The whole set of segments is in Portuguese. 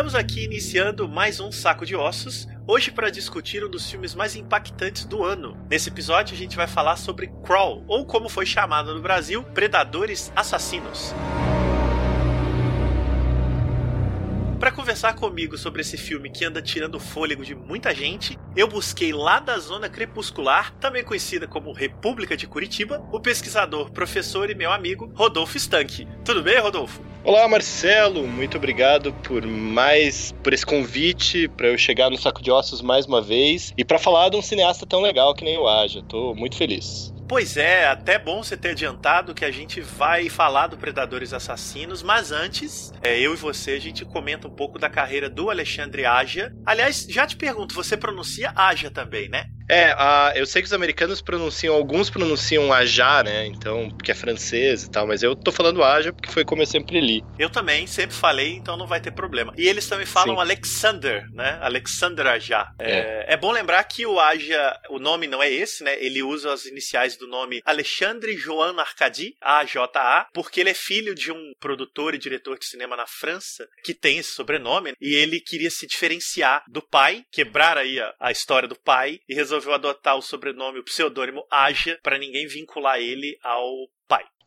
Estamos aqui iniciando mais um Saco de Ossos, hoje para discutir um dos filmes mais impactantes do ano. Nesse episódio a gente vai falar sobre Crawl, ou como foi chamado no Brasil, Predadores Assassinos. Para conversar comigo sobre esse filme que anda tirando fôlego de muita gente, eu busquei lá da zona crepuscular, também conhecida como República de Curitiba, o pesquisador, professor e meu amigo Rodolfo Stank. Tudo bem, Rodolfo? Olá, Marcelo. Muito obrigado por mais por esse convite para eu chegar no Saco de Ossos mais uma vez e para falar de um cineasta tão legal que nem o Aja. Tô muito feliz. Pois é, até bom você ter adiantado que a gente vai falar do Predadores Assassinos, mas antes, é, eu e você, a gente comenta um pouco da carreira do Alexandre Aja. Aliás, já te pergunto, você pronuncia Aja também, né? É, a, eu sei que os americanos pronunciam, alguns pronunciam Aja, né? Então, porque é francês e tal, mas eu tô falando Aja porque foi como eu sempre li. Eu também, sempre falei, então não vai ter problema. E eles também falam Sim. Alexander, né? Alexander Aja. É. É, é. bom lembrar que o Aja, o nome não é esse, né? Ele usa as iniciais do nome Alexandre Joan Arcadi, AJA, porque ele é filho de um produtor e diretor de cinema na França que tem esse sobrenome e ele queria se diferenciar do pai, quebrar aí a, a história do pai e resolver resolveu adotar o sobrenome, o pseudônimo Aja, para ninguém vincular ele ao.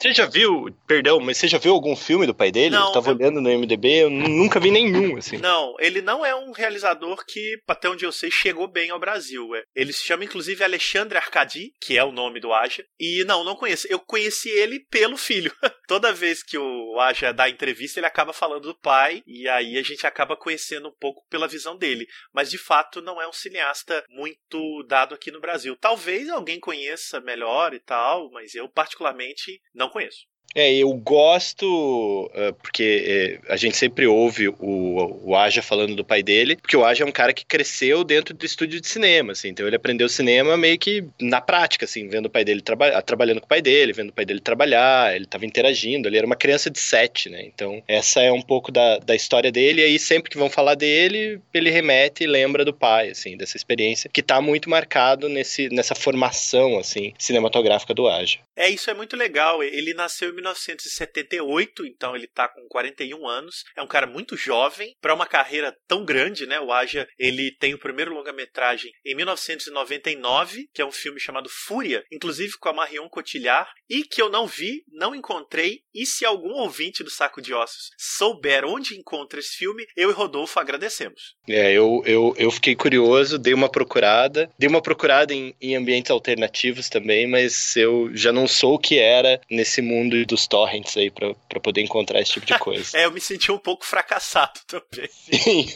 Você já viu, perdão, mas você já viu algum filme do pai dele? Não, eu tava eu... olhando no MDB, eu nunca vi nenhum, assim. Não, ele não é um realizador que, até onde eu sei, chegou bem ao Brasil. É. Ele se chama, inclusive, Alexandre Arcadi, que é o nome do Aja. E não, não conheço. Eu conheci ele pelo filho. Toda vez que o Aja dá entrevista, ele acaba falando do pai, e aí a gente acaba conhecendo um pouco pela visão dele. Mas, de fato, não é um cineasta muito dado aqui no Brasil. Talvez alguém conheça melhor e tal, mas eu, particularmente, não conheço. É, eu gosto, uh, porque uh, a gente sempre ouve o, o Aja falando do pai dele, porque o Aja é um cara que cresceu dentro do estúdio de cinema, assim, então ele aprendeu cinema meio que na prática, assim, vendo o pai dele traba trabalhando com o pai dele, vendo o pai dele trabalhar, ele estava interagindo, ele era uma criança de sete, né, então essa é um pouco da, da história dele, e aí sempre que vão falar dele, ele remete e lembra do pai, assim, dessa experiência, que está muito marcado nesse, nessa formação, assim, cinematográfica do Aja. É, isso é muito legal, ele nasceu em 1978, então ele tá com 41 anos. É um cara muito jovem para uma carreira tão grande, né? O Aja, ele tem o primeiro longa-metragem em 1999, que é um filme chamado Fúria, inclusive com a Marion Cotillard, e que eu não vi, não encontrei. E se algum ouvinte do Saco de Ossos souber onde encontra esse filme, eu e Rodolfo agradecemos. É, eu, eu, eu fiquei curioso, dei uma procurada, dei uma procurada em, em ambientes alternativos também, mas eu já não sou o que era nesse mundo dos torrents aí para poder encontrar esse tipo de coisa. é, eu me senti um pouco fracassado também. Sim.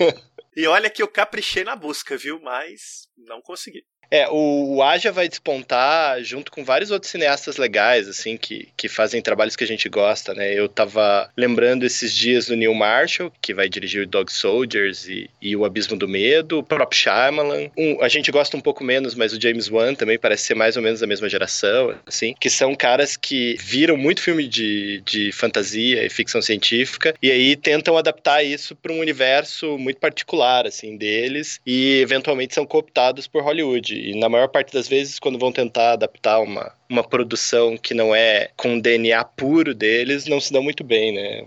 e olha que eu caprichei na busca, viu? Mas não consegui. É, o, o Aja vai despontar junto com vários outros cineastas legais, assim, que, que fazem trabalhos que a gente gosta, né? Eu tava lembrando esses dias do Neil Marshall, que vai dirigir o Dog Soldiers e, e o Abismo do Medo, o próprio Shyamalan. Um, a gente gosta um pouco menos, mas o James Wan também parece ser mais ou menos da mesma geração, assim, que são caras que viram muito filme de, de fantasia e ficção científica e aí tentam adaptar isso para um universo muito particular, assim, deles e eventualmente são cooptados por Hollywood. E na maior parte das vezes, quando vão tentar adaptar uma, uma produção que não é com DNA puro deles, não se dão muito bem, né?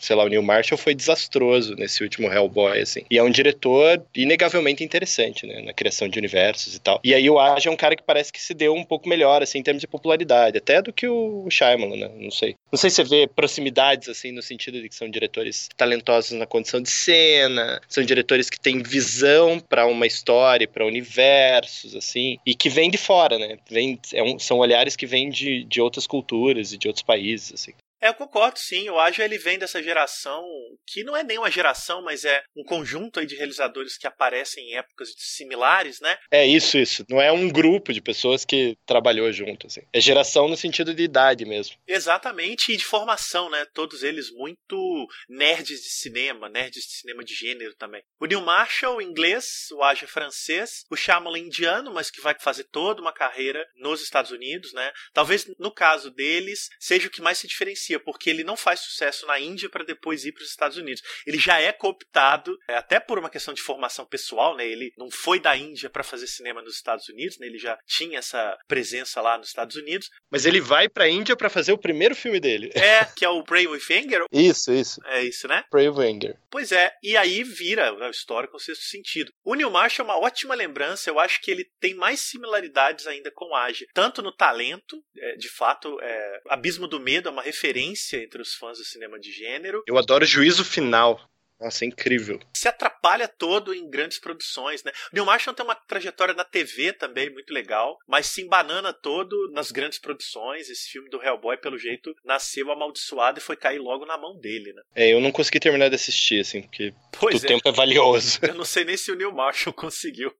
Sei lá, o Neil Marshall foi desastroso nesse último Hellboy, assim. E é um diretor inegavelmente interessante, né? Na criação de universos e tal. E aí o Aja é um cara que parece que se deu um pouco melhor, assim, em termos de popularidade, até do que o Shyamalan, né? Não sei. Não sei se você vê proximidades, assim, no sentido de que são diretores talentosos na condição de cena, são diretores que têm visão para uma história, para universos, assim, e que vêm de fora, né? Vem, é um, são olhares que vêm de, de outras culturas e de outros países, assim. É, eu concordo sim. O Aja ele vem dessa geração que não é nem uma geração, mas é um conjunto aí de realizadores que aparecem em épocas similares, né? É isso, isso. Não é um grupo de pessoas que trabalhou junto, assim. É geração no sentido de idade mesmo. Exatamente, e de formação, né? Todos eles muito nerds de cinema, nerds de cinema de gênero também. O Neil Marshall, inglês, o Aja francês, o Shyamalan indiano, mas que vai fazer toda uma carreira nos Estados Unidos, né? Talvez no caso deles seja o que mais se diferencia porque ele não faz sucesso na Índia para depois ir para os Estados Unidos. Ele já é cooptado, é, até por uma questão de formação pessoal, né? Ele não foi da Índia para fazer cinema nos Estados Unidos, né? Ele já tinha essa presença lá nos Estados Unidos. Mas ele vai para a Índia para fazer o primeiro filme dele. É, que é o Pray with Anger. Isso, isso. É isso, né? Pray with Anger. Pois é, e aí vira a história com sexto sentido. O Neil Marshall é uma ótima lembrança, eu acho que ele tem mais similaridades ainda com o Age, tanto no talento, é, de fato, é, Abismo do Medo é uma referência entre os fãs do cinema de gênero. Eu adoro juízo final. Nossa, é incrível. Se atrapalha todo em grandes produções, né? O Neil Marshall tem uma trajetória na TV também muito legal, mas se embanana todo nas grandes produções. Esse filme do Hellboy, pelo jeito, nasceu amaldiçoado e foi cair logo na mão dele, né? É, eu não consegui terminar de assistir, assim, porque pois o é. tempo é valioso. Eu não sei nem se o Neil Marshall conseguiu.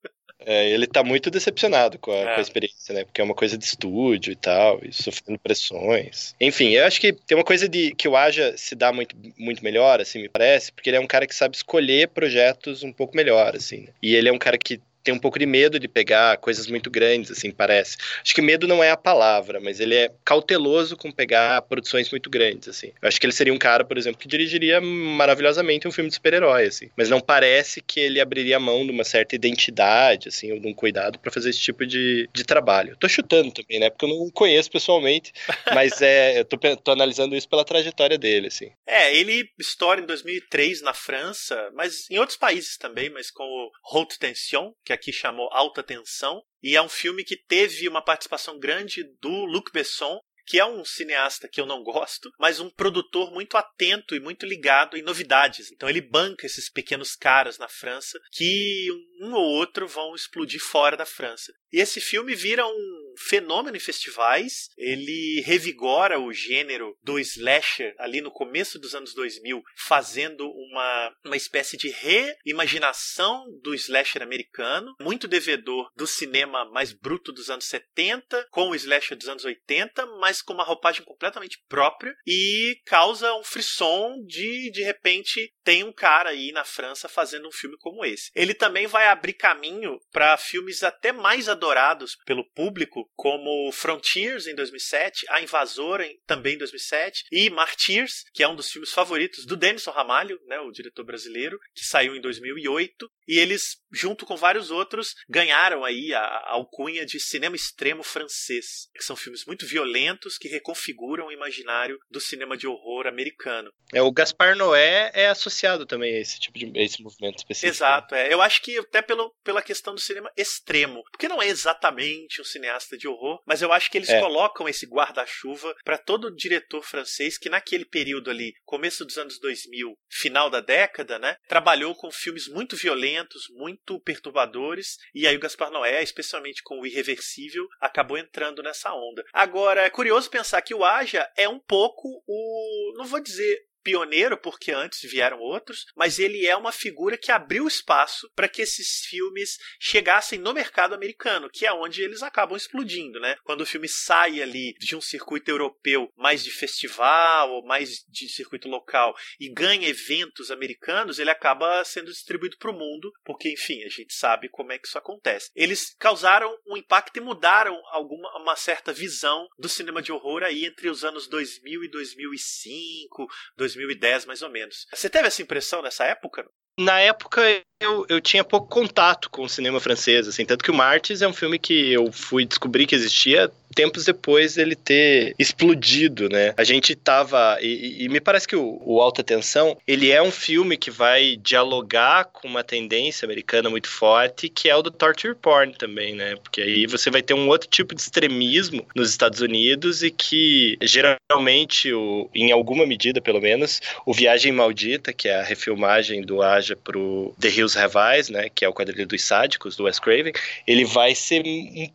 É, ele tá muito decepcionado com a, é. com a, experiência, né? Porque é uma coisa de estúdio e tal, e sofrendo pressões. Enfim, eu acho que tem uma coisa de que o Aja se dá muito, muito melhor, assim, me parece, porque ele é um cara que sabe escolher projetos um pouco melhor, assim. Né? E ele é um cara que tem um pouco de medo de pegar coisas muito grandes, assim, parece. Acho que medo não é a palavra, mas ele é cauteloso com pegar produções muito grandes, assim. Eu acho que ele seria um cara, por exemplo, que dirigiria maravilhosamente um filme de super-herói, assim. Mas não parece que ele abriria mão de uma certa identidade, assim, ou de um cuidado para fazer esse tipo de, de trabalho. Tô chutando também, né? Porque eu não conheço pessoalmente, mas é, eu tô, tô analisando isso pela trajetória dele, assim. É, ele estoura em 2003 na França, mas em outros países também, mas com o Haute Tension, que que aqui chamou Alta Tensão, e é um filme que teve uma participação grande do Luc Besson, que é um cineasta que eu não gosto, mas um produtor muito atento e muito ligado em novidades. Então ele banca esses pequenos caras na França que um ou outro vão explodir fora da França. E esse filme vira um fenômeno em festivais, ele revigora o gênero do slasher ali no começo dos anos 2000, fazendo uma, uma espécie de reimaginação do slasher americano, muito devedor do cinema mais bruto dos anos 70, com o slasher dos anos 80, mas com uma roupagem completamente própria e causa um frisson de de repente tem um cara aí na França fazendo um filme como esse. Ele também vai abrir caminho para filmes até mais adorados pelo público, como Frontiers em 2007, A Invasora em, também em 2007 e Martyrs, que é um dos filmes favoritos do Denison Ramalho, né, o diretor brasileiro, que saiu em 2008, e eles junto com vários outros ganharam aí a, a alcunha de cinema extremo francês, que são filmes muito violentos que reconfiguram o imaginário do cinema de horror americano. É o Gaspar Noé é associado também a esse tipo de a esse movimento específico. Exato, é. Eu acho que até pelo, pela questão do cinema extremo, porque não é exatamente um cineasta de horror, mas eu acho que eles é. colocam esse guarda-chuva para todo diretor francês que naquele período ali, começo dos anos 2000, final da década, né, trabalhou com filmes muito violentos, muito perturbadores, e aí o Gaspar Noé, especialmente com o Irreversível, acabou entrando nessa onda. Agora, é curioso pensar que o Aja é um pouco o, não vou dizer pioneiro, porque antes vieram outros, mas ele é uma figura que abriu espaço para que esses filmes chegassem no mercado americano, que é onde eles acabam explodindo, né? Quando o filme sai ali de um circuito europeu mais de festival ou mais de circuito local e ganha eventos americanos, ele acaba sendo distribuído para o mundo, porque enfim, a gente sabe como é que isso acontece. Eles causaram um impacto e mudaram alguma uma certa visão do cinema de horror aí entre os anos 2000 e 2005, 2010 mais ou menos. Você teve essa impressão nessa época? Na época eu, eu tinha pouco contato com o cinema francês, assim, tanto que o Martyrs é um filme que eu fui descobrir que existia tempos depois dele ter explodido, né? A gente tava. E, e me parece que o, o, Alta Tensão ele é um filme que vai dialogar com uma tendência americana muito forte, que é o do torture porn também, né? Porque aí você vai ter um outro tipo de extremismo nos Estados Unidos e que geralmente, o, em alguma medida pelo menos, o Viagem Maldita, que é a refilmagem do Aja pro The Hills Have né? Que é o quadrilho dos sádicos do Wes Craven, ele vai ser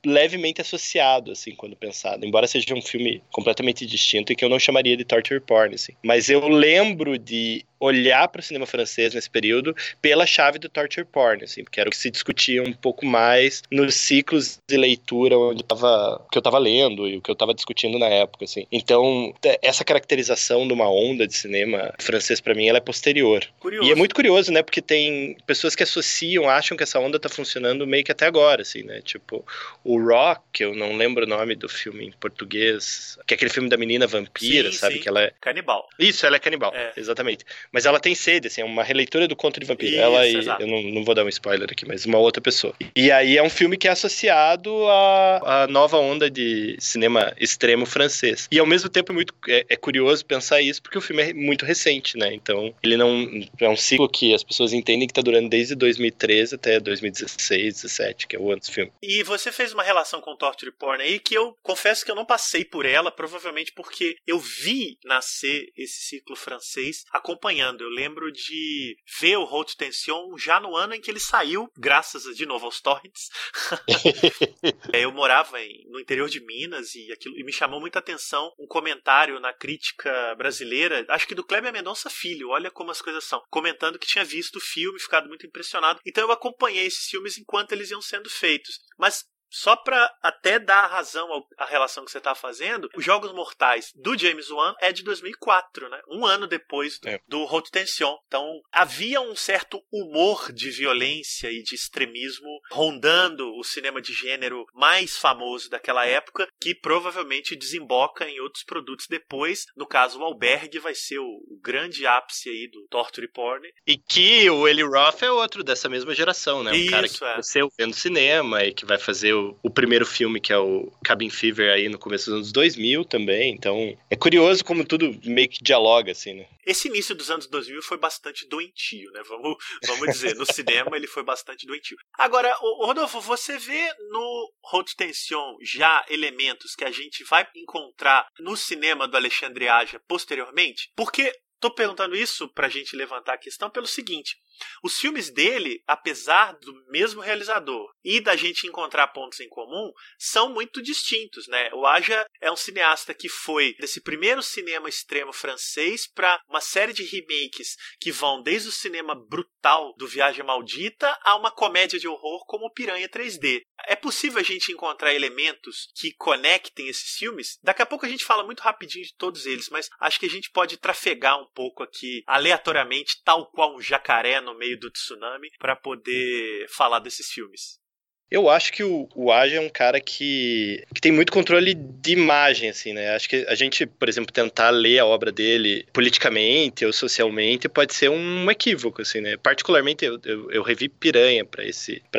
levemente associado, assim, quando pensado. Embora seja um filme completamente distinto e que eu não chamaria de torture porn, assim. Mas eu lembro de olhar para o cinema francês nesse período pela chave do torture porn, assim, porque era o que se discutia um pouco mais nos ciclos de leitura onde tava, que eu estava lendo e o que eu estava discutindo na época, assim. Então, essa caracterização de uma onda de cinema francês para mim ela é posterior. Curioso. E é muito curioso, né, porque tem pessoas que associam, acham que essa onda tá funcionando meio que até agora, assim, né? Tipo, o Rock, eu não lembro o nome do filme em português, que é aquele filme da menina vampira, sim, sabe? Sim. Que ela é canibal. Isso, ela é canibal, é. exatamente. Mas ela tem sede, assim, é uma releitura do Conto de Vampiro. Isso, ela e. Exato. Eu não, não vou dar um spoiler aqui, mas uma outra pessoa. E aí é um filme que é associado à, à nova onda de cinema extremo francês. E ao mesmo tempo é muito é, é, curioso pensar isso, porque o filme é muito recente, né? Então, ele não. É um ciclo que as pessoas entendem que tá durando desde 2013 até 2016, 17, que é o ano do filme. E você fez uma relação com Torture Porn aí que eu confesso que eu não passei por ela, provavelmente porque eu vi nascer esse ciclo francês acompanhando. Eu lembro de ver o Haute Tension já no ano em que ele saiu, graças de novo aos torrents. É, eu morava em, no interior de Minas e aquilo e me chamou muita atenção um comentário na crítica brasileira, acho que do Kleber Mendonça Filho, olha como as coisas são, comentando que tinha visto o filme, ficado muito impressionado. Então eu acompanhei esses filmes enquanto eles iam sendo feitos. Mas só para até dar razão à relação que você está fazendo, os Jogos Mortais do James Wan é de 2004, né? Um ano depois do, é. do Haute Tension. Então, havia um certo humor de violência e de extremismo rondando o cinema de gênero mais famoso daquela época, que provavelmente desemboca em outros produtos depois. No caso, o Albergue vai ser o, o grande ápice aí do Torture Porn. E que o Eli Roth é outro dessa mesma geração, né? Um Isso, cara que é. cresceu vendo cinema e que vai fazer o, o, primeiro filme, que é o Cabin Fever, aí no começo dos anos 2000 também. Então, é curioso como tudo meio que dialoga, assim, né? Esse início dos anos 2000 foi bastante doentio, né? Vamos, vamos dizer, no cinema ele foi bastante doentio. Agora, Rodolfo, você vê no Haute Tension já elementos que a gente vai encontrar no cinema do Alexandre Aja posteriormente? Porque Tô perguntando isso pra gente levantar a questão pelo seguinte: os filmes dele, apesar do mesmo realizador e da gente encontrar pontos em comum, são muito distintos, né? O Aja é um cineasta que foi desse primeiro cinema extremo francês para uma série de remakes que vão desde o cinema brutal do Viagem Maldita a uma comédia de horror como Piranha 3D. É possível a gente encontrar elementos que conectem esses filmes? Daqui a pouco a gente fala muito rapidinho de todos eles, mas acho que a gente pode trafegar um pouco aqui aleatoriamente, tal qual um jacaré no meio do tsunami para poder falar desses filmes. Eu acho que o, o Aja é um cara que, que tem muito controle de imagem, assim, né? Acho que a gente, por exemplo, tentar ler a obra dele politicamente ou socialmente pode ser um equívoco, assim, né? Particularmente, eu, eu, eu revi Piranha para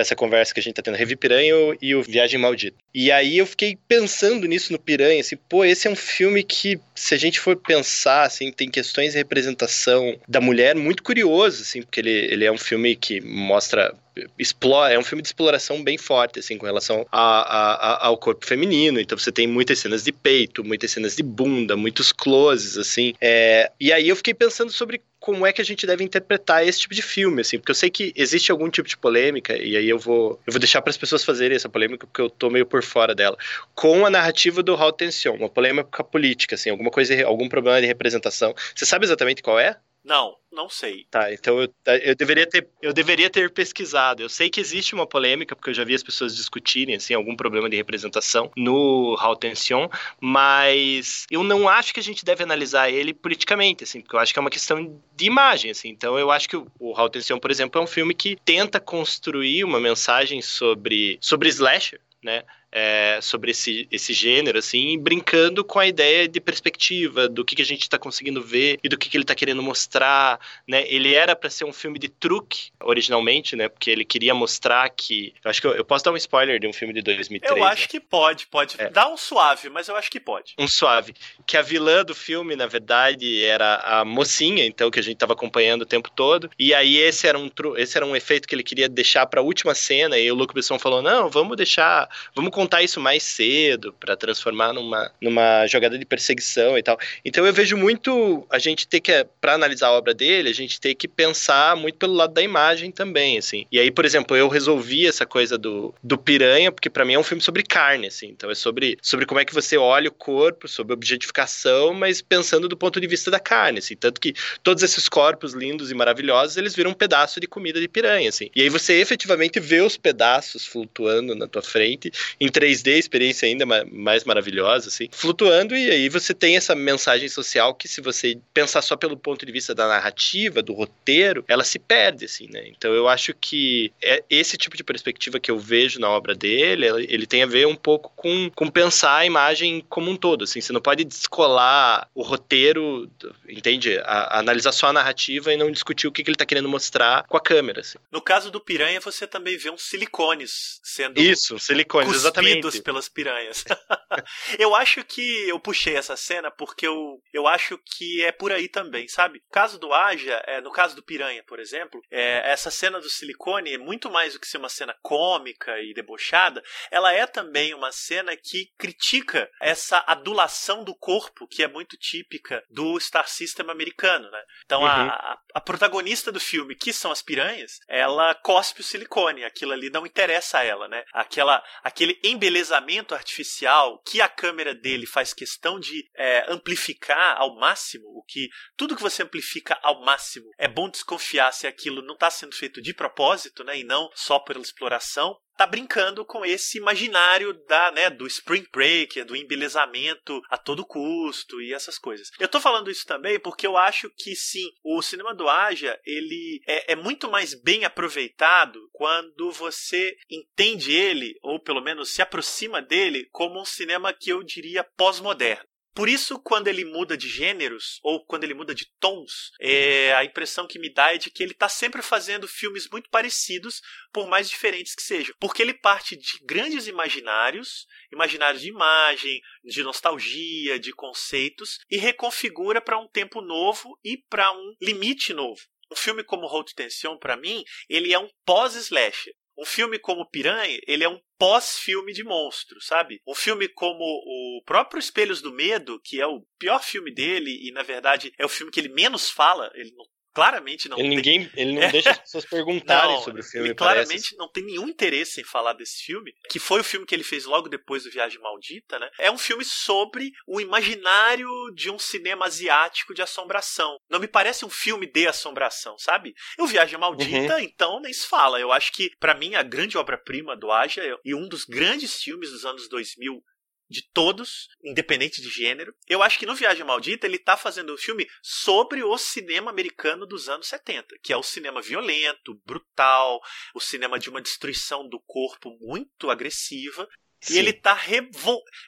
essa conversa que a gente tá tendo. Revi Piranha e o Viagem Maldita. E aí eu fiquei pensando nisso no Piranha, assim, pô, esse é um filme que, se a gente for pensar, assim, tem questões de representação da mulher muito curioso, assim, porque ele, ele é um filme que mostra explora, é um filme de exploração bem forte, assim, com relação a, a, a, ao corpo feminino. Então você tem muitas cenas de peito, muitas cenas de bunda, muitos closes, assim. É, e aí eu fiquei pensando sobre como é que a gente deve interpretar esse tipo de filme, assim, porque eu sei que existe algum tipo de polêmica, e aí eu vou, eu vou deixar para as pessoas fazerem essa polêmica, porque eu tô meio por fora dela, com a narrativa do Raul Tension, uma polêmica política, assim, alguma coisa, algum problema de representação. Você sabe exatamente qual é? Não, não sei. Tá, então eu, eu, deveria ter, eu deveria ter pesquisado. Eu sei que existe uma polêmica, porque eu já vi as pessoas discutirem assim, algum problema de representação no Raul Tension, mas eu não acho que a gente deve analisar ele politicamente, assim, porque eu acho que é uma questão de imagem, assim. Então eu acho que o, o Raul Tension, por exemplo, é um filme que tenta construir uma mensagem sobre, sobre slasher, né? É, sobre esse, esse gênero, assim, brincando com a ideia de perspectiva, do que, que a gente está conseguindo ver e do que, que ele está querendo mostrar, né? Ele era para ser um filme de truque, originalmente, né? Porque ele queria mostrar que... Eu acho que eu, eu posso dar um spoiler de um filme de 2003. Eu acho né? que pode, pode. É. Dá um suave, mas eu acho que pode. Um suave. Que a vilã do filme, na verdade, era a mocinha, então, que a gente estava acompanhando o tempo todo. E aí esse era um, esse era um efeito que ele queria deixar para a última cena, e o Luke Besson falou, não, vamos deixar... Vamos contar isso mais cedo para transformar numa, numa jogada de perseguição e tal. Então eu vejo muito a gente ter que para analisar a obra dele, a gente tem que pensar muito pelo lado da imagem também, assim. E aí, por exemplo, eu resolvi essa coisa do, do piranha, porque para mim é um filme sobre carne, assim. Então é sobre, sobre como é que você olha o corpo, sobre objetificação, mas pensando do ponto de vista da carne, assim. Tanto que todos esses corpos lindos e maravilhosos, eles viram um pedaço de comida de piranha, assim. E aí você efetivamente vê os pedaços flutuando na tua frente em em 3D, experiência ainda mais maravilhosa, assim, flutuando, e aí você tem essa mensagem social que, se você pensar só pelo ponto de vista da narrativa, do roteiro, ela se perde, assim, né? Então eu acho que é esse tipo de perspectiva que eu vejo na obra dele, ele tem a ver um pouco com, com pensar a imagem como um todo, assim, você não pode descolar o roteiro, entende? A, a analisar só a narrativa e não discutir o que, que ele está querendo mostrar com a câmera, assim. No caso do Piranha, você também vê uns silicones sendo Isso, silicones, exatamente. Pelas piranhas. eu acho que eu puxei essa cena porque eu, eu acho que é por aí também, sabe? No caso do Aja, é, no caso do Piranha, por exemplo, é, essa cena do silicone é muito mais do que ser uma cena cômica e debochada, ela é também uma cena que critica essa adulação do corpo que é muito típica do Star System americano, né? Então uhum. a, a protagonista do filme, que são as piranhas, ela cospe o silicone, aquilo ali não interessa a ela, né? Aquela, aquele embelezamento artificial que a câmera dele faz questão de é, amplificar ao máximo, o que tudo que você amplifica ao máximo é bom desconfiar se aquilo não está sendo feito de propósito, né? E não só pela exploração tá brincando com esse imaginário da, né, do spring break, do embelezamento a todo custo e essas coisas. Eu tô falando isso também porque eu acho que sim, o cinema do Aja, ele é, é muito mais bem aproveitado quando você entende ele, ou pelo menos se aproxima dele, como um cinema que eu diria pós-moderno. Por isso, quando ele muda de gêneros, ou quando ele muda de tons, é, a impressão que me dá é de que ele está sempre fazendo filmes muito parecidos, por mais diferentes que sejam. Porque ele parte de grandes imaginários, imaginários de imagem, de nostalgia, de conceitos, e reconfigura para um tempo novo e para um limite novo. Um filme como Haute Tension, para mim, ele é um pós-slasher. Um filme como Piranha, ele é um pós-filme de monstro, sabe? Um filme como o próprio Espelhos do Medo, que é o pior filme dele e na verdade é o filme que ele menos fala, ele não claramente não ele, ninguém, ele não deixa as pessoas perguntarem não, sobre o filme. Ele claramente não tem nenhum interesse em falar desse filme, que foi o filme que ele fez logo depois do Viagem Maldita, né? É um filme sobre o imaginário de um cinema asiático de assombração. Não me parece um filme de assombração, sabe? O Viagem Maldita, uhum. então, nem se fala. Eu acho que, para mim, a grande obra-prima do Aja e um dos grandes filmes dos anos 2000 de todos, independente de gênero. Eu acho que no Viagem Maldita ele está fazendo um filme sobre o cinema americano dos anos 70, que é o cinema violento, brutal, o cinema de uma destruição do corpo muito agressiva. Sim. E ele está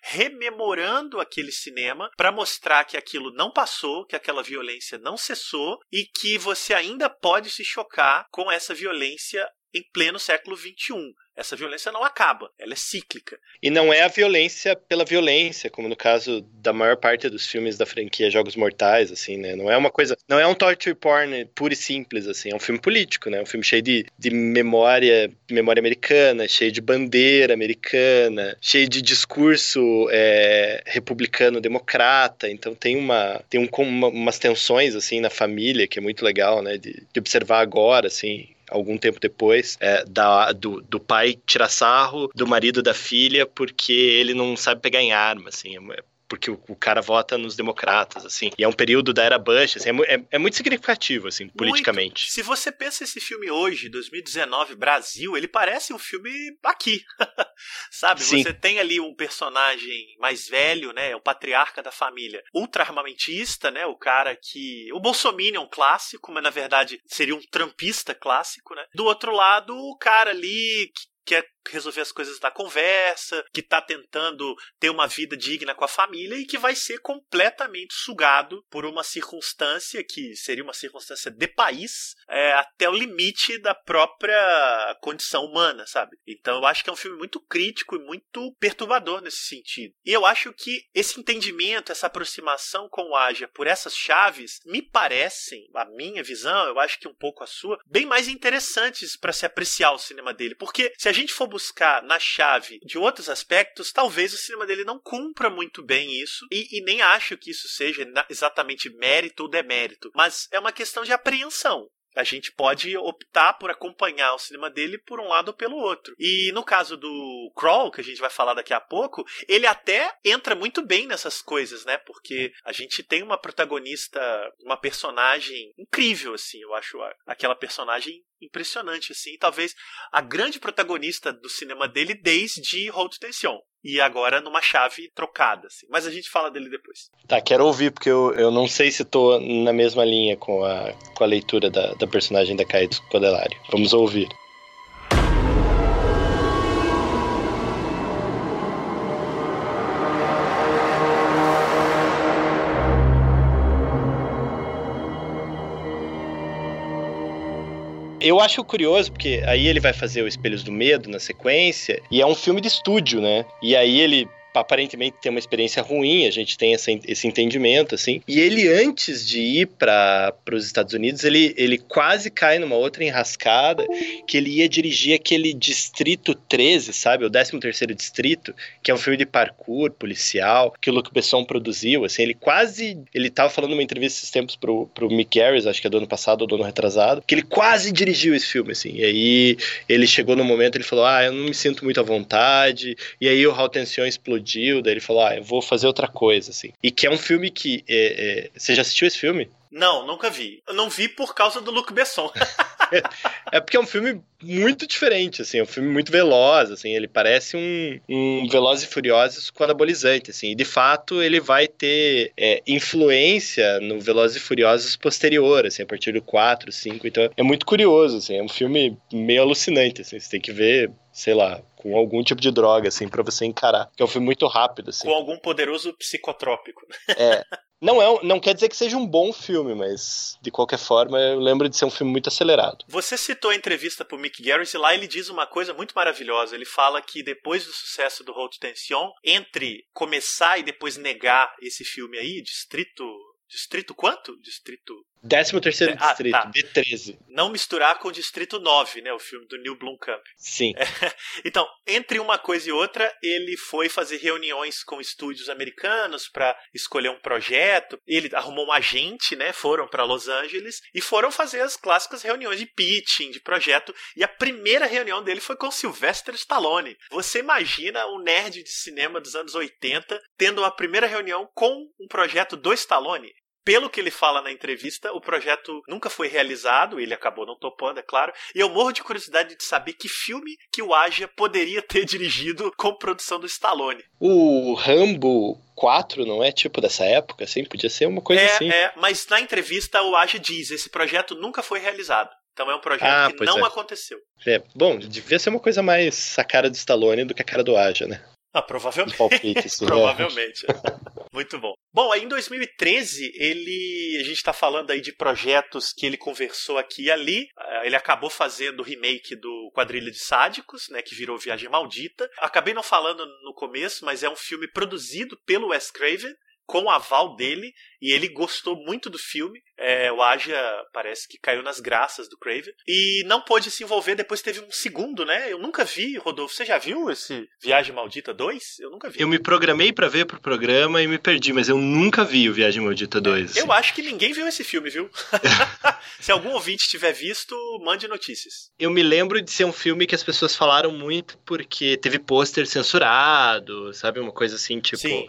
rememorando aquele cinema para mostrar que aquilo não passou, que aquela violência não cessou e que você ainda pode se chocar com essa violência em pleno século XXI. Essa violência não acaba, ela é cíclica. E não é a violência pela violência, como no caso da maior parte dos filmes da franquia Jogos Mortais, assim, né? Não é uma coisa, não é um torture porn puro e simples, assim, é um filme político, né? Um filme cheio de, de memória, memória americana, cheio de bandeira americana, cheio de discurso é, republicano-democrata, então tem uma, tem um, uma, umas tensões, assim, na família que é muito legal, né? De, de observar agora, assim, algum tempo depois, é, da, do, do pai tirar sarro do marido da filha porque ele não sabe pegar em arma, assim, é, porque o, o, cara vota nos democratas, assim. E é um período da era Bush, assim, é, é, é muito significativo, assim, politicamente. Muito. Se você pensa esse filme hoje, 2019, Brasil, ele parece um filme aqui, sabe? Sim. Você tem ali um personagem mais velho, né, o patriarca da família, ultra armamentista, né, o cara que... O Bolsominion clássico, mas na verdade seria um trampista clássico, né? Do outro lado, o cara ali que quer resolver as coisas da conversa, que está tentando ter uma vida digna com a família e que vai ser completamente sugado por uma circunstância que seria uma circunstância de país é, até o limite da própria condição humana, sabe? Então eu acho que é um filme muito crítico e muito perturbador nesse sentido. E eu acho que esse entendimento, essa aproximação com o Aja por essas chaves me parecem, a minha visão, eu acho que um pouco a sua, bem mais interessantes para se apreciar o cinema dele, porque se a gente for buscar na chave de outros aspectos, talvez o cinema dele não cumpra muito bem isso, e, e nem acho que isso seja exatamente mérito ou demérito, mas é uma questão de apreensão. A gente pode optar por acompanhar o cinema dele por um lado ou pelo outro. E no caso do Crawl, que a gente vai falar daqui a pouco, ele até entra muito bem nessas coisas, né? Porque a gente tem uma protagonista, uma personagem incrível, assim. Eu acho aquela personagem impressionante, assim. Talvez a grande protagonista do cinema dele desde Haute Tension. E agora numa chave trocada, assim. Mas a gente fala dele depois. Tá, quero ouvir, porque eu, eu não sei se tô na mesma linha com a, com a leitura da, da personagem da Caídos Codelário. Vamos ouvir. Eu acho curioso, porque aí ele vai fazer o Espelhos do Medo na sequência, e é um filme de estúdio, né? E aí ele aparentemente tem uma experiência ruim, a gente tem essa, esse entendimento, assim. E ele, antes de ir para os Estados Unidos, ele, ele quase cai numa outra enrascada, que ele ia dirigir aquele Distrito 13, sabe? O 13º Distrito, que é um filme de parkour policial, que o Luc Besson produziu, assim. Ele quase... Ele tava falando numa entrevista esses tempos pro, pro Mick Garris, acho que é do ano passado ou do ano retrasado, que ele quase dirigiu esse filme, assim. E aí ele chegou no momento, ele falou, ah, eu não me sinto muito à vontade. E aí o Hal Tension explodiu explodiu, daí ele falou, ah, eu vou fazer outra coisa, assim. E que é um filme que. É, é... Você já assistiu esse filme? Não, nunca vi. Eu não vi por causa do Luc Besson. é porque é um filme muito diferente, assim, é um filme muito veloz, assim, ele parece um, um Velozes e Furiosos com anabolizante, assim, e de fato ele vai ter é, influência no Velozes e Furiosos posterior, assim, a partir do 4, 5, então é muito curioso, assim, é um filme meio alucinante, assim, você tem que ver sei lá, com algum tipo de droga, assim, para você encarar. Que é um filme muito rápido, assim. Com algum poderoso psicotrópico. É. Não, é, não quer dizer que seja um bom filme, mas de qualquer forma eu lembro de ser um filme muito acelerado. Você citou a entrevista pro Mick Garris e lá ele diz uma coisa muito maravilhosa. Ele fala que depois do sucesso do Haute Tension, entre começar e depois negar esse filme aí, Distrito Distrito quanto? Distrito 13 terceiro ah, distrito, tá. D13. Não misturar com o Distrito 9, né? O filme do Neil Blomkamp. Sim. É, então, entre uma coisa e outra, ele foi fazer reuniões com estúdios americanos para escolher um projeto. Ele arrumou um agente, né? Foram para Los Angeles e foram fazer as clássicas reuniões de pitching, de projeto. E a primeira reunião dele foi com Sylvester Stallone. Você imagina um nerd de cinema dos anos 80 tendo uma primeira reunião com um projeto do Stallone? Pelo que ele fala na entrevista, o projeto nunca foi realizado, ele acabou não topando, é claro. E eu morro de curiosidade de saber que filme que o Aja poderia ter dirigido com produção do Stallone. O Rambo 4 não é tipo dessa época, assim? Podia ser uma coisa é, assim. É, mas na entrevista o Aja diz: esse projeto nunca foi realizado. Então é um projeto ah, que não é. aconteceu. É, bom, devia ser uma coisa mais a cara do Stallone do que a cara do Aja, né? Ah, provavelmente. Palpite, assim, provavelmente. Muito bom. Bom, aí em 2013, ele. A gente está falando aí de projetos que ele conversou aqui e ali. Ah, ele acabou fazendo o remake do Quadrilha de Sádicos, né? Que virou Viagem Maldita. Acabei não falando no começo, mas é um filme produzido pelo Wes Craven com o aval dele e ele gostou muito do filme. É, o Aja parece que caiu nas graças do Craven e não pôde se envolver. Depois teve um segundo, né? Eu nunca vi, Rodolfo. Você já viu esse Viagem Maldita 2? Eu nunca vi. Eu me programei para ver pro programa e me perdi, mas eu nunca vi o Viagem Maldita 2. É, eu acho que ninguém viu esse filme, viu? se algum ouvinte tiver visto, mande notícias. Eu me lembro de ser um filme que as pessoas falaram muito porque teve pôster censurado, sabe? Uma coisa assim, tipo. Sim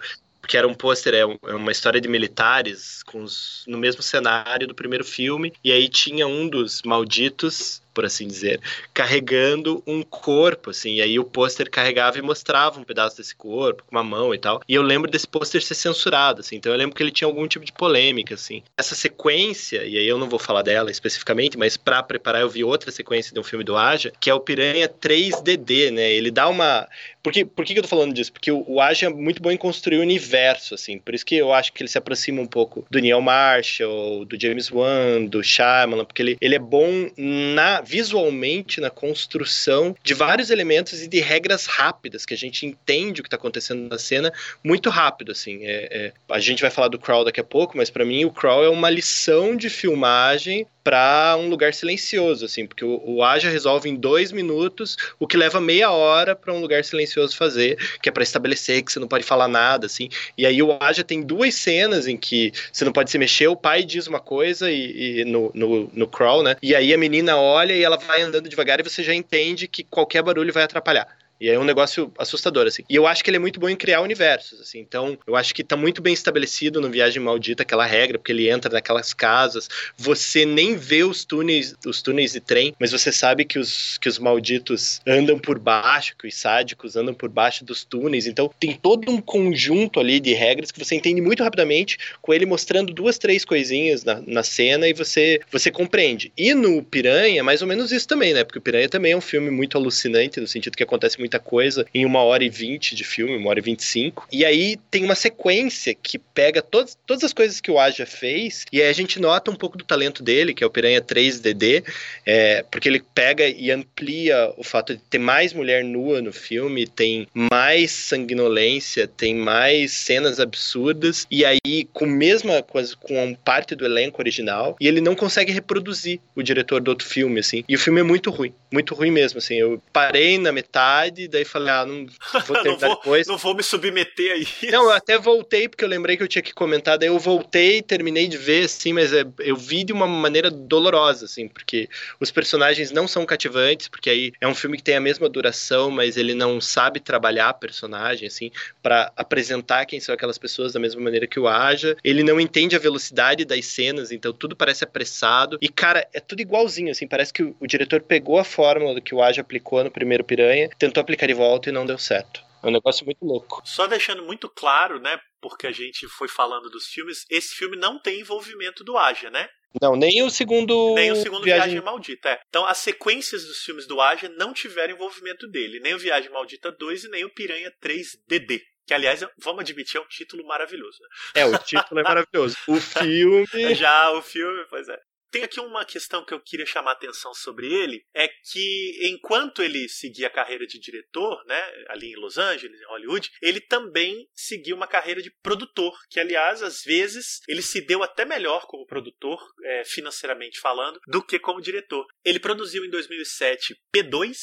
que era um pôster, é, é, uma história de militares os, no mesmo cenário do primeiro filme, e aí tinha um dos malditos por assim dizer, carregando um corpo, assim, e aí o pôster carregava e mostrava um pedaço desse corpo, com uma mão e tal. E eu lembro desse pôster ser censurado, assim, então eu lembro que ele tinha algum tipo de polêmica, assim. Essa sequência, e aí eu não vou falar dela especificamente, mas para preparar eu vi outra sequência de um filme do Aja, que é o Piranha 3DD, né? Ele dá uma. Por que, por que eu tô falando disso? Porque o, o Aja é muito bom em construir o universo, assim, por isso que eu acho que ele se aproxima um pouco do Neil Marshall, do James Wan, do Shyamalan, porque ele, ele é bom na visualmente na construção de vários elementos e de regras rápidas, que a gente entende o que está acontecendo na cena muito rápido, assim. É, é, a gente vai falar do Crawl daqui a pouco, mas para mim o Crawl é uma lição de filmagem para um lugar silencioso, assim, porque o, o Aja resolve em dois minutos o que leva meia hora para um lugar silencioso fazer, que é para estabelecer que você não pode falar nada, assim. E aí o Aja tem duas cenas em que você não pode se mexer, o pai diz uma coisa e, e no, no, no crawl, né? E aí a menina olha e ela vai andando devagar e você já entende que qualquer barulho vai atrapalhar. E é um negócio assustador, assim. E eu acho que ele é muito bom em criar universos, assim. Então, eu acho que tá muito bem estabelecido no Viagem Maldita aquela regra, porque ele entra naquelas casas, você nem vê os túneis, os túneis de trem, mas você sabe que os, que os malditos andam por baixo, que os sádicos andam por baixo dos túneis. Então, tem todo um conjunto ali de regras que você entende muito rapidamente, com ele mostrando duas, três coisinhas na, na cena e você, você compreende. E no Piranha, mais ou menos isso também, né? Porque o Piranha também é um filme muito alucinante, no sentido que acontece muito muita coisa em uma hora e vinte de filme, uma hora e vinte e cinco. E aí tem uma sequência que pega todas, todas as coisas que o Aja fez, e aí a gente nota um pouco do talento dele, que é o Piranha 3DD, é, porque ele pega e amplia o fato de ter mais mulher nua no filme, tem mais sanguinolência, tem mais cenas absurdas, e aí com mesma coisa, com parte do elenco original, e ele não consegue reproduzir o diretor do outro filme, assim. E o filme é muito ruim, muito ruim mesmo, assim. Eu parei na metade, tarde, daí falei, ah, não vou terminar não vou, depois. Não vou me submeter a isso. Não, eu até voltei, porque eu lembrei que eu tinha que comentar, daí eu voltei, terminei de ver, assim, mas é, eu vi de uma maneira dolorosa, assim, porque os personagens não são cativantes, porque aí é um filme que tem a mesma duração, mas ele não sabe trabalhar personagem, assim, para apresentar quem são aquelas pessoas da mesma maneira que o Aja. Ele não entende a velocidade das cenas, então tudo parece apressado. E, cara, é tudo igualzinho, assim, parece que o, o diretor pegou a fórmula que o Aja aplicou no primeiro Piranha, tentou aplicar de volta e não deu certo. É um negócio muito louco. Só deixando muito claro, né? Porque a gente foi falando dos filmes, esse filme não tem envolvimento do Aja, né? Não, nem o segundo. Nem o segundo Viagem, Viagem Maldita, é. Então, as sequências dos filmes do Aja não tiveram envolvimento dele. Nem o Viagem Maldita 2 e nem o Piranha 3DD. Que, aliás, vamos admitir, é um título maravilhoso. Né? É, o título é maravilhoso. O filme. Já, o filme, pois é. Tem aqui uma questão que eu queria chamar a atenção sobre ele, é que enquanto ele seguia a carreira de diretor, né, ali em Los Angeles, em Hollywood, ele também seguiu uma carreira de produtor, que aliás, às vezes, ele se deu até melhor como produtor, é, financeiramente falando, do que como diretor. Ele produziu em 2007 P2,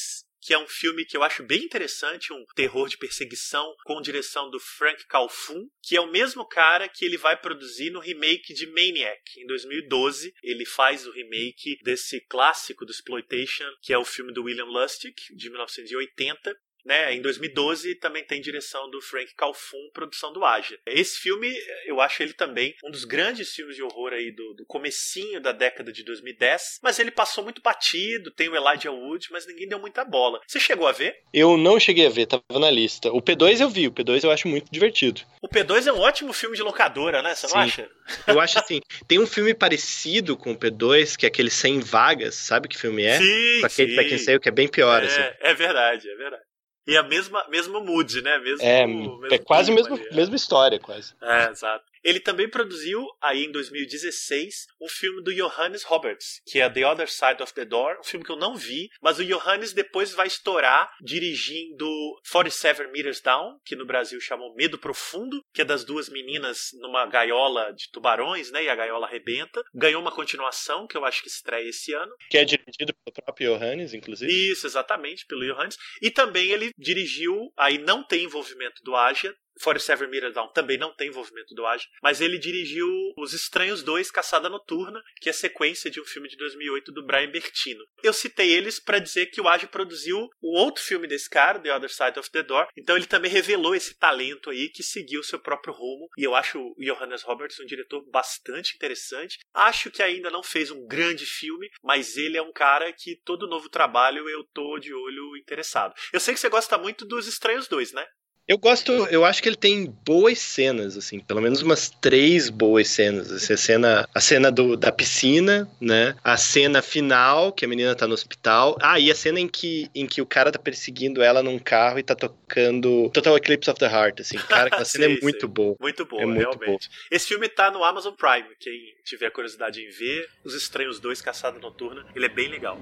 que é um filme que eu acho bem interessante, um terror de perseguição com direção do Frank Calfun, que é o mesmo cara que ele vai produzir no remake de Maniac em 2012. Ele faz o remake desse clássico do exploitation, que é o filme do William Lustig de 1980, né? Em 2012 também tem direção do Frank Calfun, produção do Aja. Esse filme, eu acho ele também um dos grandes filmes de horror aí do, do comecinho da década de 2010, mas ele passou muito batido, tem o Elijah Wood, mas ninguém deu muita bola. Você chegou a ver? Eu não cheguei a ver, tava na lista. O P2 eu vi, o P2 eu acho muito divertido. O P2 é um ótimo filme de locadora, né? Você não acha? Eu acho assim, tem um filme parecido com o P2, que é aquele Sem Vagas, sabe que filme é? Sim, pra quem, sim. Pra quem saiu, que é bem pior, é, assim. É verdade, é verdade. E a mesma, mesmo mood, né? Mesmo, é, mesmo é quase a mesma, é. mesma história, quase. É, exato. Ele também produziu, aí em 2016, um filme do Johannes Roberts, que é The Other Side of the Door, um filme que eu não vi, mas o Johannes depois vai estourar dirigindo 47 Meters Down, que no Brasil chamou Medo Profundo, que é das duas meninas numa gaiola de tubarões, né, e a gaiola arrebenta. Ganhou uma continuação, que eu acho que estreia esse ano. Que é dirigido pelo próprio Johannes, inclusive. Isso, exatamente, pelo Johannes. E também ele dirigiu, aí não tem envolvimento do Aja, 47 Meters Down também não tem envolvimento do Aja, mas ele dirigiu Os Estranhos 2, Caçada Noturna, que é sequência de um filme de 2008 do Brian Bertino. Eu citei eles para dizer que o Aja produziu um outro filme desse cara, The Other Side of the Door, então ele também revelou esse talento aí que seguiu seu próprio rumo, e eu acho o Johannes Roberts um diretor bastante interessante. Acho que ainda não fez um grande filme, mas ele é um cara que todo novo trabalho eu tô de olho interessado. Eu sei que você gosta muito dos Estranhos 2, né? Eu gosto, eu acho que ele tem boas cenas, assim, pelo menos umas três boas cenas. Assim, a cena, a cena do, da piscina, né? A cena final, que a menina tá no hospital. Ah, e a cena em que, em que o cara tá perseguindo ela num carro e tá tocando Total Eclipse of the Heart, assim. Cara, aquela cena é muito boa. Muito boa, é muito realmente. Boa. Esse filme tá no Amazon Prime, quem tiver curiosidade em ver, Os Estranhos 2, Caçada Noturna, ele é bem legal.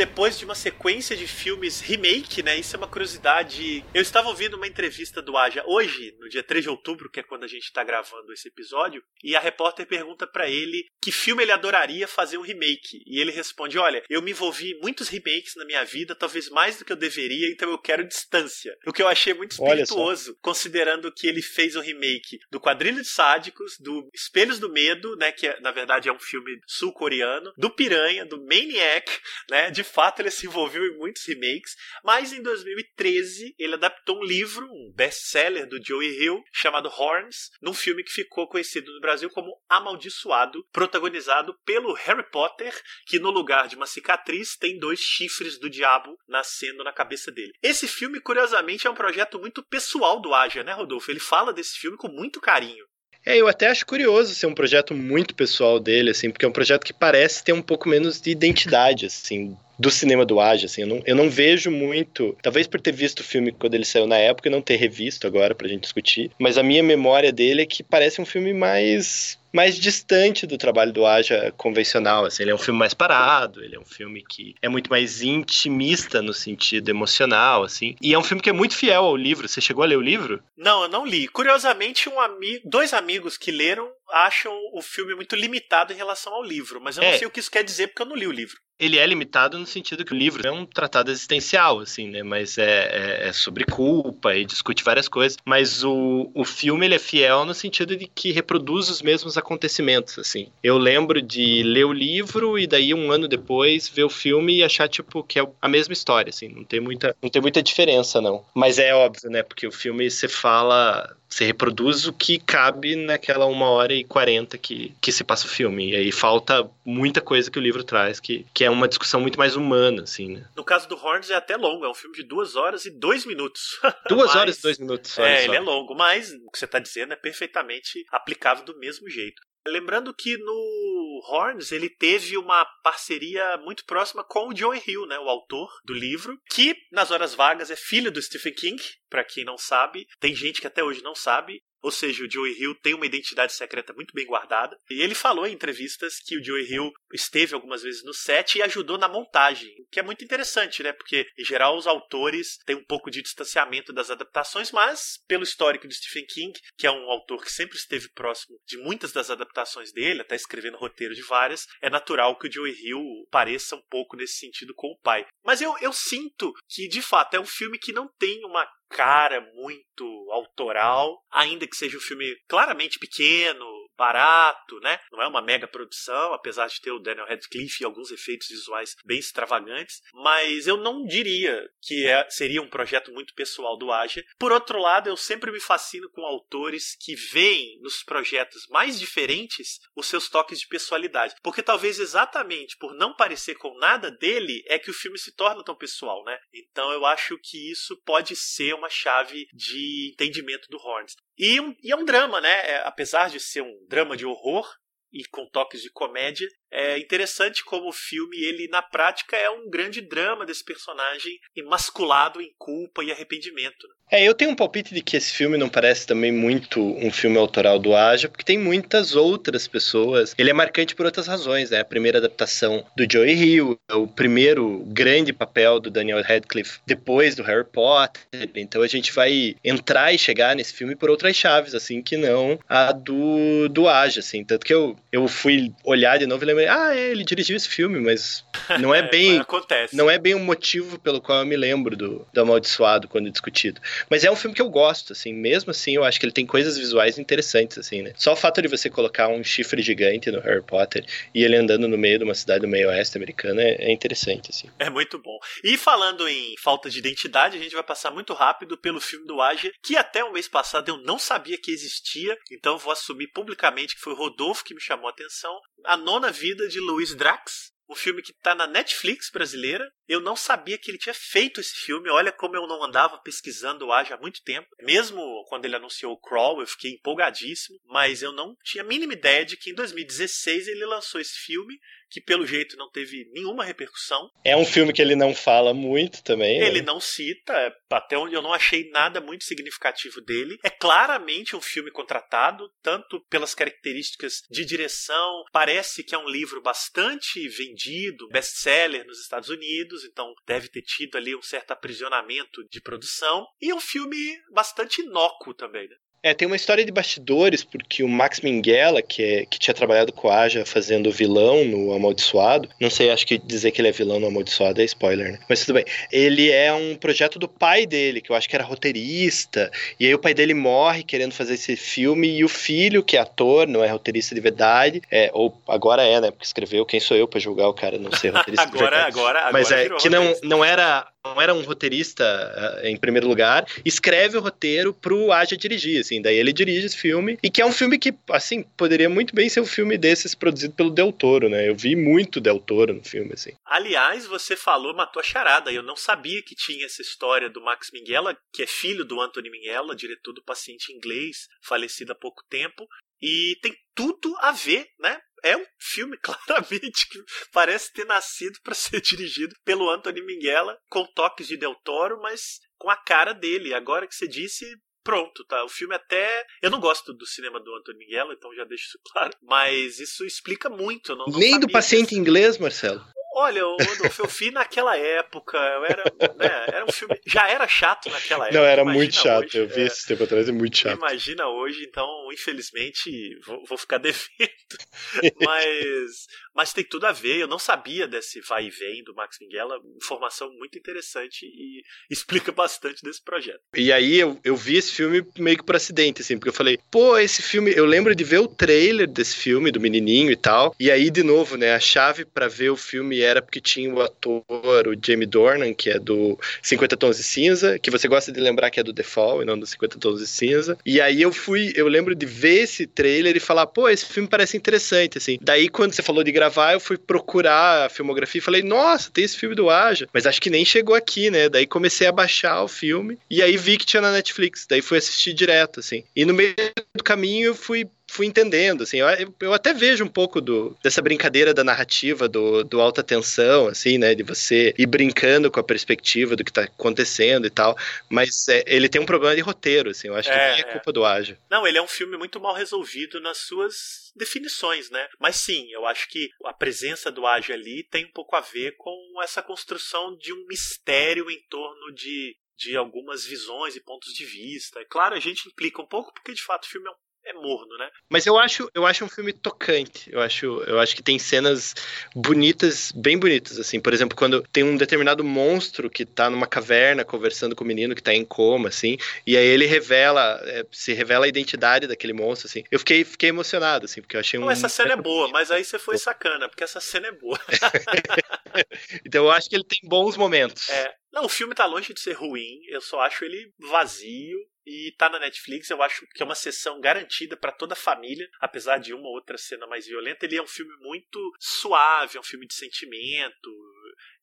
Depois de uma sequência de filmes remake, né? Isso é uma curiosidade. Eu estava ouvindo uma entrevista do Aja hoje, no dia 3 de outubro, que é quando a gente está gravando esse episódio, e a repórter pergunta para ele que filme ele adoraria fazer um remake. E ele responde: Olha, eu me envolvi em muitos remakes na minha vida, talvez mais do que eu deveria, então eu quero distância. O que eu achei muito espirituoso, considerando que ele fez o remake do Quadrilho de Sádicos, do Espelhos do Medo, né? Que é, na verdade é um filme sul-coreano, do Piranha, do Maniac, né? De fato, ele se envolveu em muitos remakes, mas em 2013 ele adaptou um livro, um best-seller do Joey Hill, chamado Horns, num filme que ficou conhecido no Brasil como Amaldiçoado, protagonizado pelo Harry Potter, que no lugar de uma cicatriz tem dois chifres do diabo nascendo na cabeça dele. Esse filme, curiosamente, é um projeto muito pessoal do Aja, né, Rodolfo? Ele fala desse filme com muito carinho. É, eu até acho curioso ser um projeto muito pessoal dele, assim, porque é um projeto que parece ter um pouco menos de identidade, assim, do cinema do Aja, assim, eu não, eu não vejo muito, talvez por ter visto o filme quando ele saiu na época e não ter revisto agora pra gente discutir, mas a minha memória dele é que parece um filme mais mais distante do trabalho do Aja convencional. Assim, ele é um filme mais parado, ele é um filme que é muito mais intimista no sentido emocional, assim. E é um filme que é muito fiel ao livro. Você chegou a ler o livro? Não, eu não li. Curiosamente, um ami dois amigos que leram acham o filme muito limitado em relação ao livro, mas eu é. não sei o que isso quer dizer porque eu não li o livro ele é limitado no sentido que o livro é um tratado existencial, assim, né? Mas é, é, é, sobre culpa e discute várias coisas. Mas o, o filme, ele é fiel no sentido de que reproduz os mesmos acontecimentos, assim. Eu lembro de ler o livro e daí um ano depois ver o filme e achar, tipo, que é a mesma história, assim. Não tem muita, não tem muita diferença, não. Mas é óbvio, né? Porque o filme, você fala você reproduz o que cabe naquela uma hora e quarenta que, que se passa o filme. E aí falta muita coisa que o livro traz, que, que é uma discussão muito mais humana, assim, né? No caso do Horns é até longo, é um filme de duas horas e dois minutos. Duas mas, horas e dois minutos. É, só. ele é longo, mas o que você está dizendo é perfeitamente aplicável do mesmo jeito. Lembrando que no Horns ele teve uma parceria muito próxima com o Joey Hill, né, o autor do livro, que nas horas vagas é filho do Stephen King, para quem não sabe. Tem gente que até hoje não sabe. Ou seja, o Joey Hill tem uma identidade secreta muito bem guardada. E ele falou em entrevistas que o Joey Hill esteve algumas vezes no set e ajudou na montagem, o que é muito interessante, né? Porque, em geral, os autores têm um pouco de distanciamento das adaptações, mas, pelo histórico de Stephen King, que é um autor que sempre esteve próximo de muitas das adaptações dele, até escrevendo roteiro de várias, é natural que o Joey Hill pareça um pouco nesse sentido com o pai. Mas eu, eu sinto que, de fato, é um filme que não tem uma cara muito autoral, ainda que seja um filme claramente pequeno, barato, né? Não é uma mega produção, apesar de ter o Daniel Radcliffe e alguns efeitos visuais bem extravagantes, mas eu não diria que é, seria um projeto muito pessoal do Aja. Por outro lado, eu sempre me fascino com autores que veem nos projetos mais diferentes os seus toques de pessoalidade, porque talvez exatamente por não parecer com nada dele é que o filme se torna tão pessoal, né? Então eu acho que isso pode ser uma chave de entendimento do Horns. E, e é um drama, né? É, apesar de ser um drama de horror e com toques de comédia, é interessante como o filme, ele na prática é um grande drama desse personagem emasculado em culpa e arrependimento. Né? É, eu tenho um palpite de que esse filme não parece também muito um filme autoral do Aja, porque tem muitas outras pessoas. Ele é marcante por outras razões, né? A primeira adaptação do Joey Hill, é o primeiro grande papel do Daniel Radcliffe depois do Harry Potter. Então a gente vai entrar e chegar nesse filme por outras chaves, assim, que não a do, do Aja, assim. Tanto que eu, eu fui olhar de novo e lembrei, ah, é, ele dirigiu esse filme, mas não é, é bem. acontece. Não é bem o motivo pelo qual eu me lembro do, do Amaldiçoado quando discutido. Mas é um filme que eu gosto, assim, mesmo assim, eu acho que ele tem coisas visuais interessantes, assim, né? Só o fato de você colocar um chifre gigante no Harry Potter e ele andando no meio de uma cidade do meio oeste americana é, é interessante, assim. É muito bom. E falando em falta de identidade, a gente vai passar muito rápido pelo filme do Aja, que até o mês passado eu não sabia que existia, então vou assumir publicamente que foi o Rodolfo que me chamou a atenção. A Nona Vida de Louis Drax, um filme que está na Netflix brasileira. Eu não sabia que ele tinha feito esse filme. Olha como eu não andava pesquisando o Aja há muito tempo. Mesmo quando ele anunciou o Crawl, eu fiquei empolgadíssimo, mas eu não tinha a mínima ideia de que em 2016 ele lançou esse filme que pelo jeito não teve nenhuma repercussão. É um filme que ele não fala muito também. Né? Ele não cita, é, até onde eu não achei nada muito significativo dele. É claramente um filme contratado, tanto pelas características de direção, parece que é um livro bastante vendido vendido, best-seller nos Estados Unidos, então deve ter tido ali um certo aprisionamento de produção. E é um filme bastante inócuo também, né? É, tem uma história de bastidores, porque o Max Minghella, que, é, que tinha trabalhado com a Aja fazendo vilão no Amaldiçoado, não sei, acho que dizer que ele é vilão no Amaldiçoado é spoiler, né? Mas tudo bem. Ele é um projeto do pai dele, que eu acho que era roteirista, e aí o pai dele morre querendo fazer esse filme, e o filho, que é ator, não é roteirista de verdade, é, ou agora é, né? Porque escreveu Quem Sou Eu para julgar o cara não ser roteirista agora, de verdade. Agora, agora, Mas é, que não, não era não era um roteirista uh, em primeiro lugar, escreve o roteiro pro Aja dirigir, assim, daí ele dirige esse filme, e que é um filme que, assim, poderia muito bem ser um filme desses produzido pelo Del Toro, né, eu vi muito Del Toro no filme, assim. Aliás, você falou, matou a charada, eu não sabia que tinha essa história do Max Minghella, que é filho do Anthony Minghella, diretor do Paciente Inglês, falecido há pouco tempo, e tem tudo a ver, né? É um filme claramente que parece ter nascido para ser dirigido pelo Anthony Minghella, com toques de Del Toro, mas com a cara dele. Agora que você disse, pronto, tá? O filme até. Eu não gosto do cinema do Anthony Minghella, então já deixo isso claro. Mas isso explica muito. Não, não Nem do paciente inglês, Marcelo. Olha, Rodolfo, eu vi naquela época, eu era, né, era um filme, já era chato naquela época. Não, era muito chato, hoje, eu vi é, esse tempo atrás, é muito chato. Imagina hoje, então, infelizmente, vou, vou ficar devendo. mas, mas tem tudo a ver, eu não sabia desse vai e vem do Max Minghella, informação muito interessante e explica bastante desse projeto. E aí eu, eu vi esse filme meio que por acidente, assim, porque eu falei, pô, esse filme, eu lembro de ver o trailer desse filme, do menininho e tal, e aí, de novo, né, a chave para ver o filme era porque tinha o ator, o Jamie Dornan, que é do 50 Tons de Cinza, que você gosta de lembrar que é do The Fall e não do 50 Tons de Cinza. E aí eu fui, eu lembro de ver esse trailer e falar, pô, esse filme parece interessante, assim. Daí quando você falou de gravar, eu fui procurar a filmografia e falei, nossa, tem esse filme do Aja, mas acho que nem chegou aqui, né? Daí comecei a baixar o filme e aí vi que tinha na Netflix, daí fui assistir direto, assim. E no meio do caminho eu fui fui entendendo, assim, eu, eu até vejo um pouco do, dessa brincadeira da narrativa, do, do alta tensão, assim, né, de você ir brincando com a perspectiva do que tá acontecendo e tal, mas é, ele tem um problema de roteiro, assim, eu acho é, que nem é, é culpa do Aja. Não, ele é um filme muito mal resolvido nas suas definições, né, mas sim, eu acho que a presença do Aja ali tem um pouco a ver com essa construção de um mistério em torno de de algumas visões e pontos de vista. É claro, a gente implica um pouco porque de fato o filme é um é morno, né? Mas eu acho, eu acho um filme tocante. Eu acho, eu acho que tem cenas bonitas, bem bonitas, assim. Por exemplo, quando tem um determinado monstro que tá numa caverna conversando com o menino que tá em coma, assim, e aí ele revela, é, se revela a identidade daquele monstro, assim. Eu fiquei, fiquei emocionado, assim, porque eu achei Não, um. essa cena é boa, mas aí você foi sacana, porque essa cena é boa. então eu acho que ele tem bons momentos. É. Não, o filme tá longe de ser ruim, eu só acho ele vazio e tá na Netflix, eu acho que é uma sessão garantida para toda a família, apesar de uma ou outra cena mais violenta. Ele é um filme muito suave, é um filme de sentimento.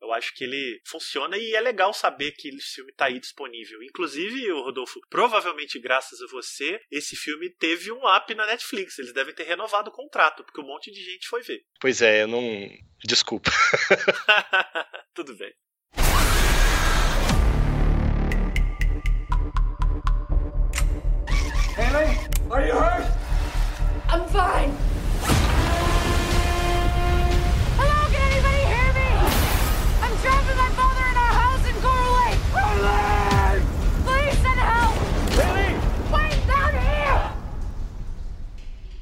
Eu acho que ele funciona e é legal saber que esse filme tá aí disponível. Inclusive, Rodolfo, provavelmente graças a você, esse filme teve um up na Netflix. Eles devem ter renovado o contrato, porque um monte de gente foi ver. Pois é, eu não. Desculpa. Tudo bem. Are you hurt? I'm fine.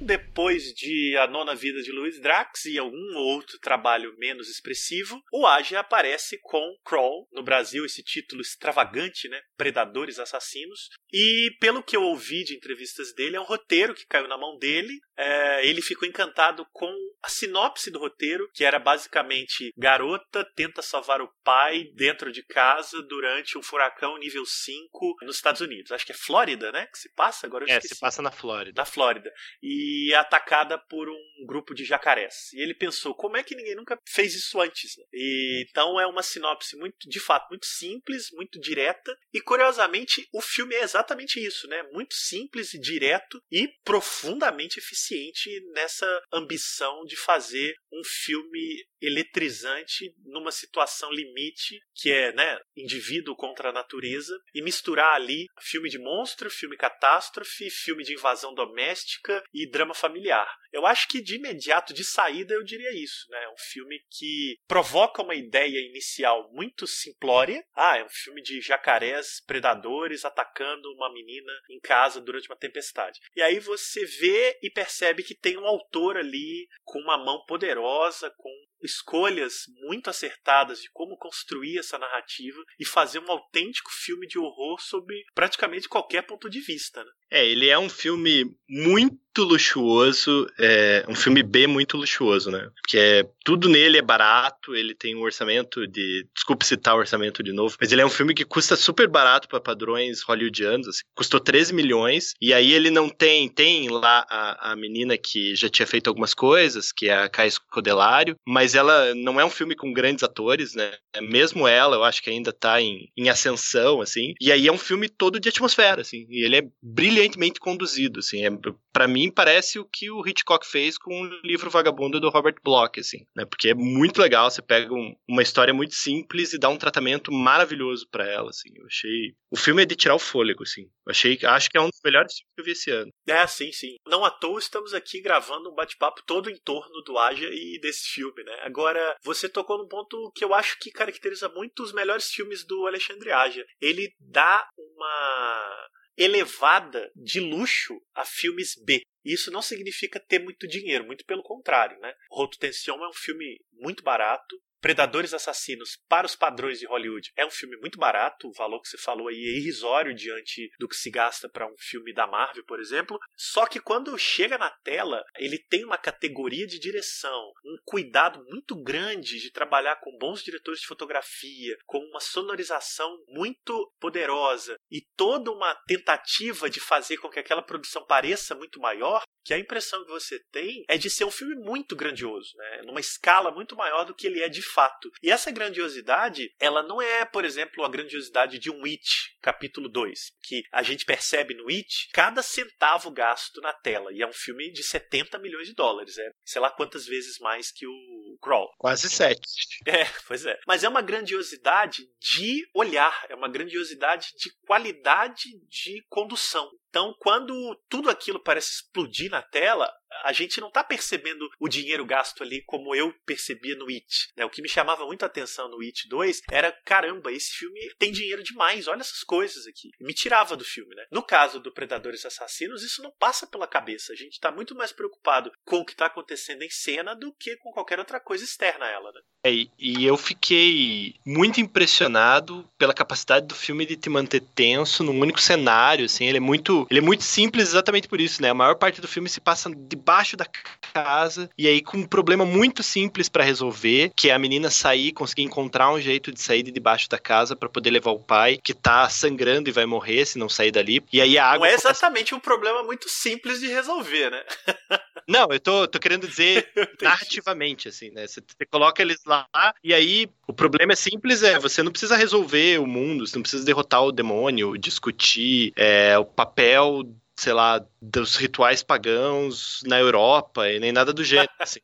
Depois de A Nona Vida de Louis Drax e algum outro trabalho menos expressivo, o Age aparece com Crawl, no Brasil esse título extravagante, né? Predadores Assassinos. E pelo que eu ouvi de entrevistas dele, é um roteiro que caiu na mão dele. É, ele ficou encantado com a sinopse do roteiro, que era basicamente garota tenta salvar o pai dentro de casa durante um furacão nível 5 nos Estados Unidos. Acho que é Flórida, né? Que se passa agora. Eu é, esqueci. se passa na Flórida. Na Flórida. E é atacada por um grupo de jacarés. E ele pensou, como é que ninguém nunca fez isso antes? Né? E, então é uma sinopse muito, de fato, muito simples, muito direta. E curiosamente, o filme é exatamente isso, né? Muito simples e direto e profundamente eficiente nessa ambição de fazer um filme eletrizante numa situação limite que é, né, indivíduo contra a natureza e misturar ali filme de monstro, filme catástrofe, filme de invasão doméstica e drama familiar. Eu acho que de imediato, de saída, eu diria isso, né? É um filme que provoca uma ideia inicial muito simplória. Ah, é um filme de jacarés predadores atacando uma menina em casa durante uma tempestade. E aí você vê e percebe que tem um autor ali com uma mão poderosa, com escolhas muito acertadas de como construir essa narrativa e fazer um autêntico filme de horror sobre praticamente qualquer ponto de vista. Né? É, ele é um filme muito luxuoso, é um filme B muito luxuoso, né? Porque é, tudo nele é barato, ele tem um orçamento de. Desculpe citar o orçamento de novo, mas ele é um filme que custa super barato para padrões hollywoodianos, assim, custou 13 milhões, e aí ele não tem. Tem lá a, a menina que já tinha feito algumas coisas, que é a Kai Scodelário, mas ela não é um filme com grandes atores, né? Mesmo ela, eu acho que ainda tá em, em ascensão, assim, e aí é um filme todo de atmosfera, assim, e ele é brilhantemente conduzido, assim, é, para mim parece o que o Hitchcock fez com o livro Vagabundo do Robert Bloch, assim, né? Porque é muito legal, você pega um, uma história muito simples e dá um tratamento maravilhoso para ela, assim. Eu achei, o filme é de tirar o fôlego, assim. Eu achei, acho que é um dos melhores filmes que eu vi esse ano. É, sim, sim. Não à toa estamos aqui gravando um bate-papo todo em torno do Aja e desse filme, né? Agora, você tocou num ponto que eu acho que caracteriza muito os melhores filmes do Alexandre Aja. Ele dá uma elevada de luxo a filmes B. Isso não significa ter muito dinheiro, muito pelo contrário, né? Roto Tension é um filme muito barato, Predadores Assassinos, para os padrões de Hollywood, é um filme muito barato. O valor que você falou aí é irrisório diante do que se gasta para um filme da Marvel, por exemplo. Só que quando chega na tela, ele tem uma categoria de direção, um cuidado muito grande de trabalhar com bons diretores de fotografia, com uma sonorização muito poderosa e toda uma tentativa de fazer com que aquela produção pareça muito maior, que a impressão que você tem é de ser um filme muito grandioso, né? numa escala muito maior do que ele é de fato. E essa grandiosidade, ela não é, por exemplo, a grandiosidade de um It, capítulo 2, que a gente percebe no It cada centavo gasto na tela. E é um filme de 70 milhões de dólares, é sei lá quantas vezes mais que o Crawl. Quase sete. É, pois é. Mas é uma grandiosidade de olhar, é uma grandiosidade de qualidade de condução. Então, quando tudo aquilo parece explodir na tela, a gente não está percebendo o dinheiro gasto ali como eu percebia no It. Né? O que me chamava muito a atenção no It 2 era, caramba, esse filme tem dinheiro demais, olha essas coisas aqui. Me tirava do filme. Né? No caso do Predadores Assassinos, isso não passa pela cabeça. A gente está muito mais preocupado com o que está acontecendo em cena do que com qualquer outra coisa externa a ela. Né? É, e eu fiquei muito impressionado pela capacidade do filme de te manter tenso num único cenário, assim, ele é muito, ele é muito simples exatamente por isso, né? A maior parte do filme se passa debaixo da casa e aí com um problema muito simples para resolver, que é a menina sair, conseguir encontrar um jeito de sair de debaixo da casa para poder levar o pai, que tá sangrando e vai morrer se não sair dali. E aí a água Não é exatamente começa... um problema muito simples de resolver, né? Não, eu tô, tô querendo dizer narrativamente, assim, né? Você, você coloca eles lá e aí o problema é simples, é você não precisa resolver o mundo, você não precisa derrotar o demônio, discutir é, o papel sei lá, dos rituais pagãos na Europa e nem nada do gênero. Assim.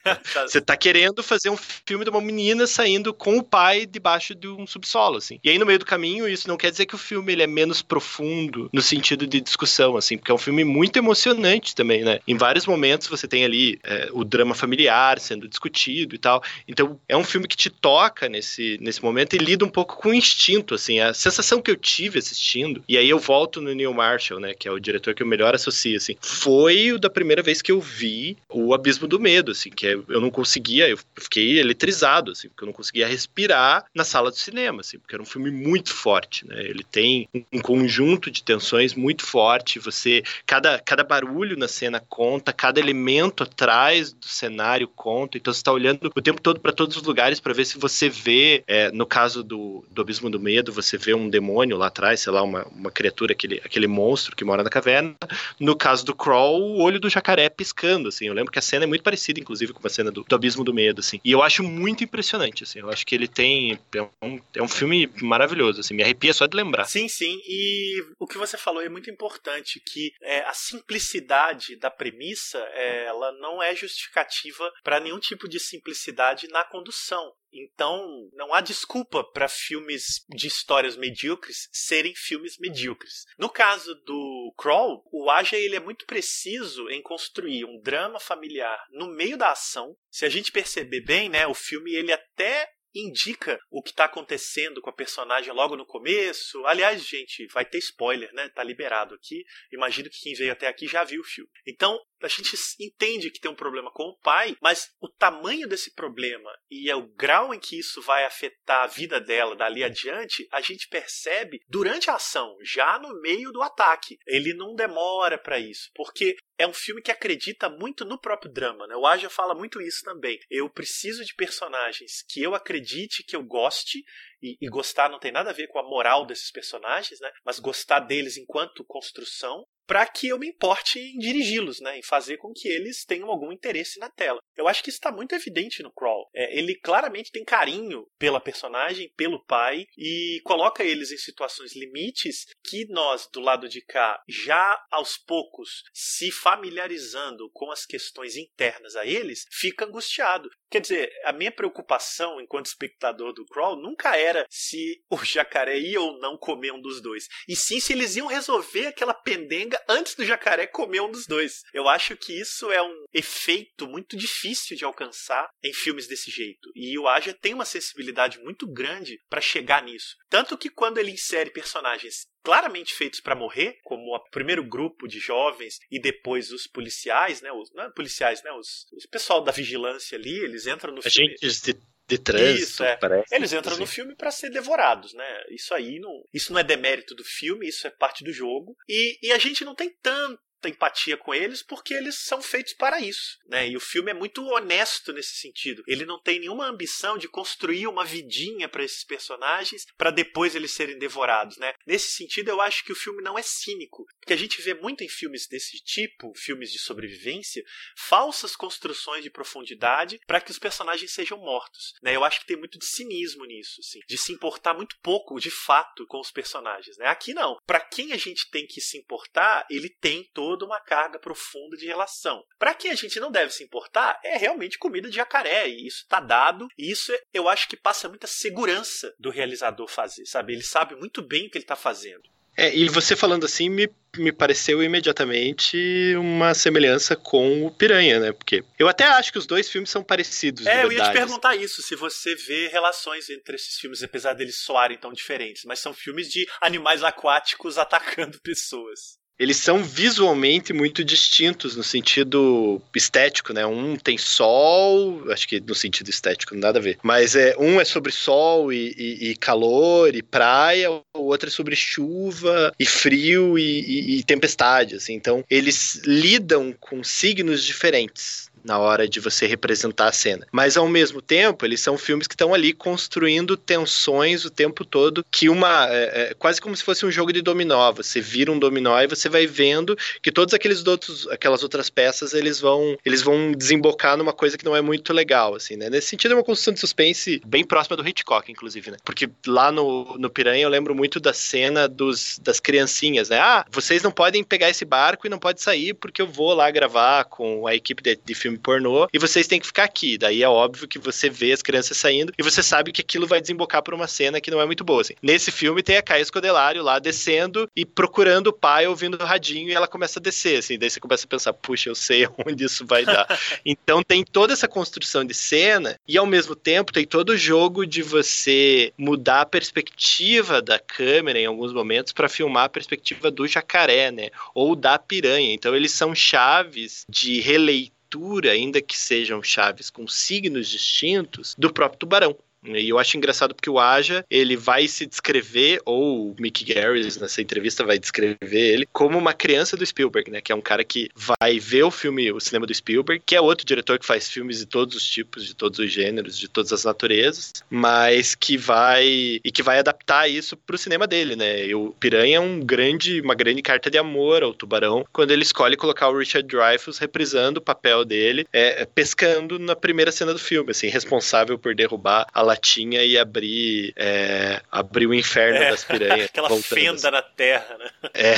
Você tá querendo fazer um filme de uma menina saindo com o pai debaixo de um subsolo, assim. E aí no meio do caminho isso não quer dizer que o filme ele é menos profundo no sentido de discussão, assim, porque é um filme muito emocionante também, né? Em vários momentos você tem ali é, o drama familiar sendo discutido e tal. Então é um filme que te toca nesse, nesse momento e lida um pouco com o instinto, assim. A sensação que eu tive assistindo, e aí eu volto no Neil Marshall, né, que é o diretor que eu melhor associo, assim, foi o da primeira vez que eu vi o Abismo do Medo, assim, que é, eu não conseguia, eu fiquei eletrizado, assim, porque eu não conseguia respirar na sala do cinema, assim, porque era um filme muito forte, né? Ele tem um conjunto de tensões muito forte, você, cada, cada barulho na cena conta, cada elemento atrás do cenário conta, então você está olhando o tempo todo para todos os lugares para ver se você vê, é, no caso do, do Abismo do Medo, você vê um demônio lá atrás, sei lá, uma, uma criatura, aquele, aquele monstro que mora na caverna, no caso do Crawl, o olho do jacaré piscando, assim. Eu lembro que a cena é muito parecida, inclusive, com a cena do, do Abismo do Medo, assim. E eu acho muito impressionante, assim. Eu acho que ele tem... É um, é um filme maravilhoso, assim. Me arrepia só de lembrar. Sim, sim. E o que você falou é muito importante, que é, a simplicidade da premissa, é, ela não é justificativa para nenhum tipo de simplicidade na condução. Então, não há desculpa para filmes de histórias medíocres serem filmes medíocres. No caso do Crawl, o Aja ele é muito preciso em construir um drama familiar no meio da ação. Se a gente perceber bem, né, o filme ele até indica o que está acontecendo com a personagem logo no começo. Aliás, gente, vai ter spoiler, né? Tá liberado aqui. Imagino que quem veio até aqui já viu o filme. Então, a gente entende que tem um problema com o pai, mas o tamanho desse problema e o grau em que isso vai afetar a vida dela dali adiante, a gente percebe durante a ação, já no meio do ataque. Ele não demora para isso, porque é um filme que acredita muito no próprio drama, né? O Aja fala muito isso também. Eu preciso de personagens que eu acredite, que eu goste, e, e, gostar não tem nada a ver com a moral desses personagens, né? Mas gostar deles enquanto construção para que eu me importe em dirigi-los, né, em fazer com que eles tenham algum interesse na tela. Eu acho que isso está muito evidente no Crawl. É, ele claramente tem carinho pela personagem, pelo pai, e coloca eles em situações limites que nós, do lado de cá, já aos poucos se familiarizando com as questões internas a eles, fica angustiado. Quer dizer, a minha preocupação enquanto espectador do Crawl nunca era se o jacaré ia ou não comer um dos dois, e sim se eles iam resolver aquela pendenga antes do jacaré comer um dos dois. Eu acho que isso é um efeito muito difícil de alcançar em filmes desse jeito. E o Aja tem uma sensibilidade muito grande para chegar nisso. Tanto que quando ele insere personagens claramente feitos para morrer, como o primeiro grupo de jovens e depois os policiais, né? Os, não é policiais, né? Os, os pessoal da vigilância ali, eles entram no filme. Agentes de, de trânsito, isso, é. parece. Eles entram no filme para ser devorados, né? Isso aí não, isso não é demérito do filme, isso é parte do jogo. E, e a gente não tem tanto empatia com eles porque eles são feitos para isso, né? E o filme é muito honesto nesse sentido. Ele não tem nenhuma ambição de construir uma vidinha para esses personagens para depois eles serem devorados, né? Nesse sentido, eu acho que o filme não é cínico, porque a gente vê muito em filmes desse tipo, filmes de sobrevivência, falsas construções de profundidade para que os personagens sejam mortos, né? Eu acho que tem muito de cinismo nisso, assim, de se importar muito pouco, de fato, com os personagens, né? Aqui não. Para quem a gente tem que se importar, ele tem todo toda uma carga profunda de relação. Para quem a gente não deve se importar, é realmente comida de jacaré, e isso está dado, e isso eu acho que passa muita segurança do realizador fazer, sabe? Ele sabe muito bem o que ele está fazendo. É, e você falando assim me, me pareceu imediatamente uma semelhança com o Piranha, né? Porque eu até acho que os dois filmes são parecidos. É, eu ia te perguntar isso, se você vê relações entre esses filmes, apesar deles soarem tão diferentes, mas são filmes de animais aquáticos atacando pessoas eles são visualmente muito distintos no sentido estético, né? Um tem sol, acho que no sentido estético, nada a ver. Mas é, um é sobre sol e, e, e calor e praia, o outro é sobre chuva e frio e, e tempestade, assim. Então, eles lidam com signos diferentes na hora de você representar a cena. Mas ao mesmo tempo, eles são filmes que estão ali construindo tensões o tempo todo, que uma é, é, quase como se fosse um jogo de dominó. Você vira um dominó e você vai vendo que todos aqueles outros, aquelas outras peças, eles vão, eles vão desembocar numa coisa que não é muito legal, assim, né? Nesse sentido, é uma construção de suspense bem próxima do Hitchcock, inclusive, né? Porque lá no, no Piranha eu lembro muito da cena dos, das criancinhas, né? Ah, vocês não podem pegar esse barco e não pode sair porque eu vou lá gravar com a equipe de, de filme filme pornô e vocês têm que ficar aqui. Daí é óbvio que você vê as crianças saindo e você sabe que aquilo vai desembocar por uma cena que não é muito boa. Assim. Nesse filme tem a Caia Escodelário lá descendo e procurando o pai ouvindo o radinho e ela começa a descer, assim. Daí você começa a pensar, puxa, eu sei onde isso vai dar. então tem toda essa construção de cena e ao mesmo tempo tem todo o jogo de você mudar a perspectiva da câmera em alguns momentos para filmar a perspectiva do jacaré, né? Ou da piranha. Então eles são chaves de releitura leitura, ainda que sejam chaves com signos distintos, do próprio tubarão. E eu acho engraçado porque o Aja, ele vai se descrever, ou o Mick Garris nessa entrevista vai descrever ele, como uma criança do Spielberg, né? Que é um cara que vai ver o filme, o cinema do Spielberg, que é outro diretor que faz filmes de todos os tipos, de todos os gêneros, de todas as naturezas, mas que vai e que vai adaptar isso pro cinema dele, né? E o Piranha é um grande, uma grande carta de amor ao tubarão, quando ele escolhe colocar o Richard Dreyfuss reprisando o papel dele, é, pescando na primeira cena do filme, assim, responsável por derrubar a latinha e abrir, é, abrir o inferno É, das piranhas. Aquela fenda assim. na terra, né? É,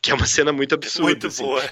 que é uma cena muito absurda. Muito assim. boa.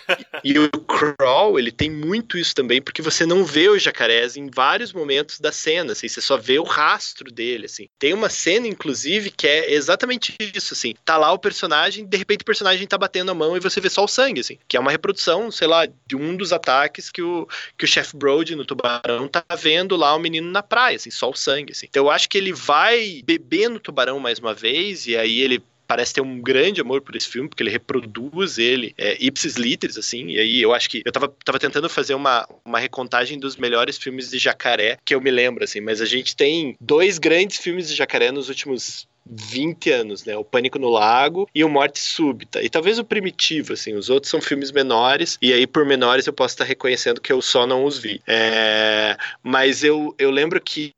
E o Crawl, ele tem muito isso também, porque você não vê os jacarés em vários momentos da cena, assim, você só vê o rastro dele, assim. Tem uma cena, inclusive, que é exatamente isso, assim. Tá lá o personagem, de repente o personagem tá batendo a mão e você vê só o sangue, assim. Que é uma reprodução, sei lá, de um dos ataques que o, que o Chef Brody no Tubarão tá vendo lá o menino na praia, assim, só o sangue, assim. Então eu acho que ele vai beber no Tubarão mais uma vez, e aí ele parece ter um grande amor por esse filme, porque ele reproduz ele é, ipsis literis, assim, e aí eu acho que eu tava, tava tentando fazer uma, uma recontagem dos melhores filmes de jacaré que eu me lembro, assim, mas a gente tem dois grandes filmes de jacaré nos últimos 20 anos, né? O Pânico no Lago e o Morte Súbita. E talvez o Primitivo, assim. Os outros são filmes menores, e aí por menores eu posso estar reconhecendo que eu só não os vi. É... Mas eu, eu lembro que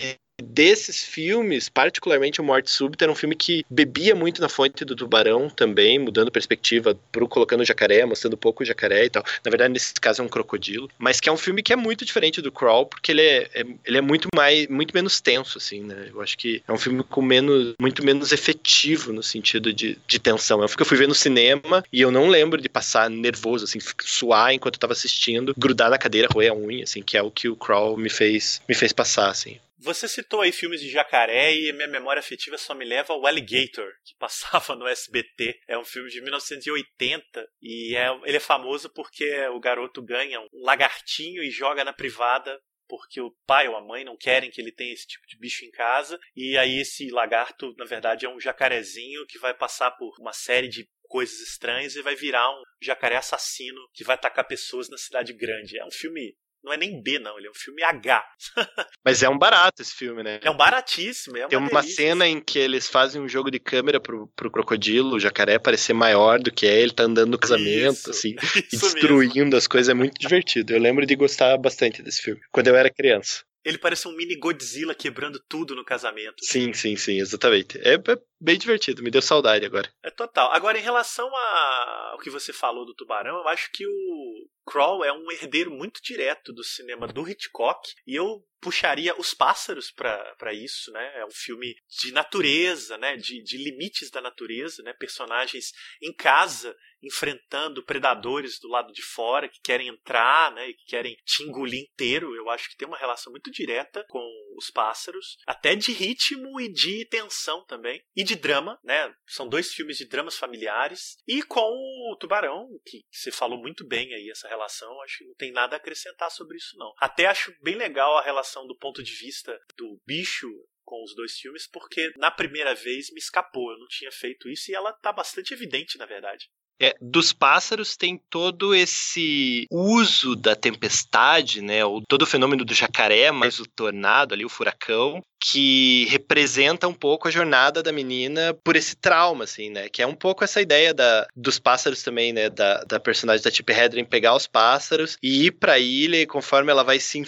desses filmes, particularmente o Morte Súbita, era um filme que bebia muito na fonte do tubarão também, mudando perspectiva pro colocando o jacaré, mostrando pouco o jacaré e tal. Na verdade, nesse caso é um crocodilo, mas que é um filme que é muito diferente do Crawl, porque ele é, é- ele é muito mais muito menos tenso assim, né? Eu acho que é um filme com menos muito menos efetivo no sentido de, de tensão. Eu fui ver no cinema e eu não lembro de passar nervoso assim, suar enquanto eu tava assistindo, grudar na cadeira, roer a unha assim, que é o que o Crawl me fez me fez passar assim. Você citou aí filmes de jacaré e minha memória afetiva só me leva ao Alligator, que passava no SBT. É um filme de 1980 e é, ele é famoso porque o garoto ganha um lagartinho e joga na privada porque o pai ou a mãe não querem que ele tenha esse tipo de bicho em casa. E aí esse lagarto, na verdade, é um jacarezinho que vai passar por uma série de coisas estranhas e vai virar um jacaré assassino que vai atacar pessoas na cidade grande. É um filme não é nem B, não, ele é um filme H. Mas é um barato esse filme, né? É um baratíssimo, é uma Tem uma delícia. cena em que eles fazem um jogo de câmera pro, pro crocodilo, o jacaré parecer maior do que é, ele tá andando no casamento, Isso, assim, e Isso mesmo. destruindo as coisas, é muito divertido. Eu lembro de gostar bastante desse filme, quando eu era criança. Ele parece um mini Godzilla quebrando tudo no casamento. Sim, sim, sim, exatamente. É, é bem divertido, me deu saudade agora. É total. Agora, em relação a- ao que você falou do Tubarão, eu acho que o Crawl é um herdeiro muito direto do cinema do Hitchcock. E eu puxaria Os Pássaros para isso, né? É um filme de natureza, né? De, de limites da natureza, né? Personagens em casa enfrentando predadores do lado de fora que querem entrar, né? E que querem te engolir inteiro. Eu acho que tem uma relação muito direta com os pássaros, até de ritmo e de tensão também, e de drama, né? São dois filmes de dramas familiares e com o Tubarão, que, você falou muito bem aí essa relação. Acho que não tem nada a acrescentar sobre isso não. Até acho bem legal a relação do ponto de vista do bicho com os dois filmes, porque na primeira vez me escapou, eu não tinha feito isso e ela tá bastante evidente, na verdade. É, dos pássaros tem todo esse uso da tempestade, né? O, todo o fenômeno do jacaré, mais o tornado ali, o furacão, que representa um pouco a jornada da menina por esse trauma, assim, né? Que é um pouco essa ideia da, dos pássaros também, né? Da, da personagem da Chip Hedren pegar os pássaros e ir pra ilha e conforme ela vai se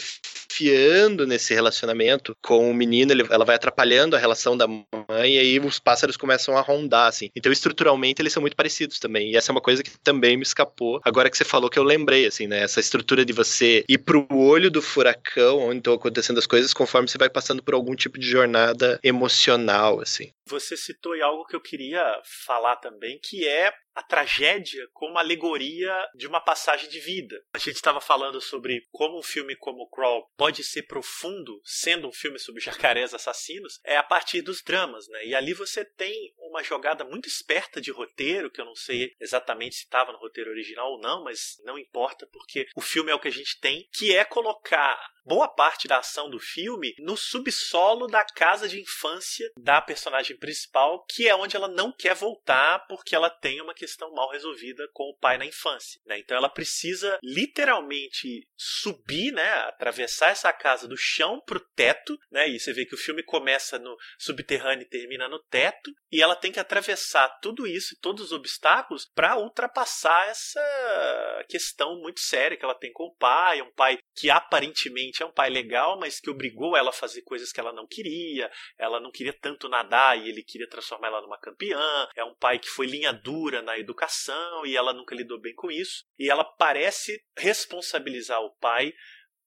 nesse relacionamento com o menino, ele- ela vai atrapalhando a relação da mãe e aí os pássaros começam a rondar, assim. Então, estruturalmente, eles são muito parecidos também. E essa é uma coisa que também me escapou. Agora que você falou que eu lembrei, assim, né? Essa estrutura de você ir pro olho do furacão, onde estão acontecendo as coisas, conforme você vai passando por algum tipo de jornada emocional, assim. Você citou algo que eu queria falar também, que é a tragédia como alegoria de uma passagem de vida. A gente estava falando sobre como um filme como Crawl pode ser profundo, sendo um filme sobre jacarés assassinos, é a partir dos dramas, né? E ali você tem uma jogada muito esperta de roteiro, que eu não sei exatamente se estava no roteiro original ou não, mas não importa, porque o filme é o que a gente tem, que é colocar boa parte da ação do filme no subsolo da casa de infância da personagem principal, que é onde ela não quer voltar porque ela tem uma questão mal resolvida com o pai na infância. Né? Então ela precisa literalmente subir, né, atravessar essa casa do chão pro teto, né? E você vê que o filme começa no subterrâneo e termina no teto, e ela tem que atravessar tudo isso, todos os obstáculos, para ultrapassar essa questão muito séria que ela tem com o pai, um pai que aparentemente é um pai legal, mas que obrigou ela a fazer coisas que ela não queria, ela não queria tanto nadar e ele queria transformar ela numa campeã, é um pai que foi linha dura na educação e ela nunca lidou bem com isso, e ela parece responsabilizar o pai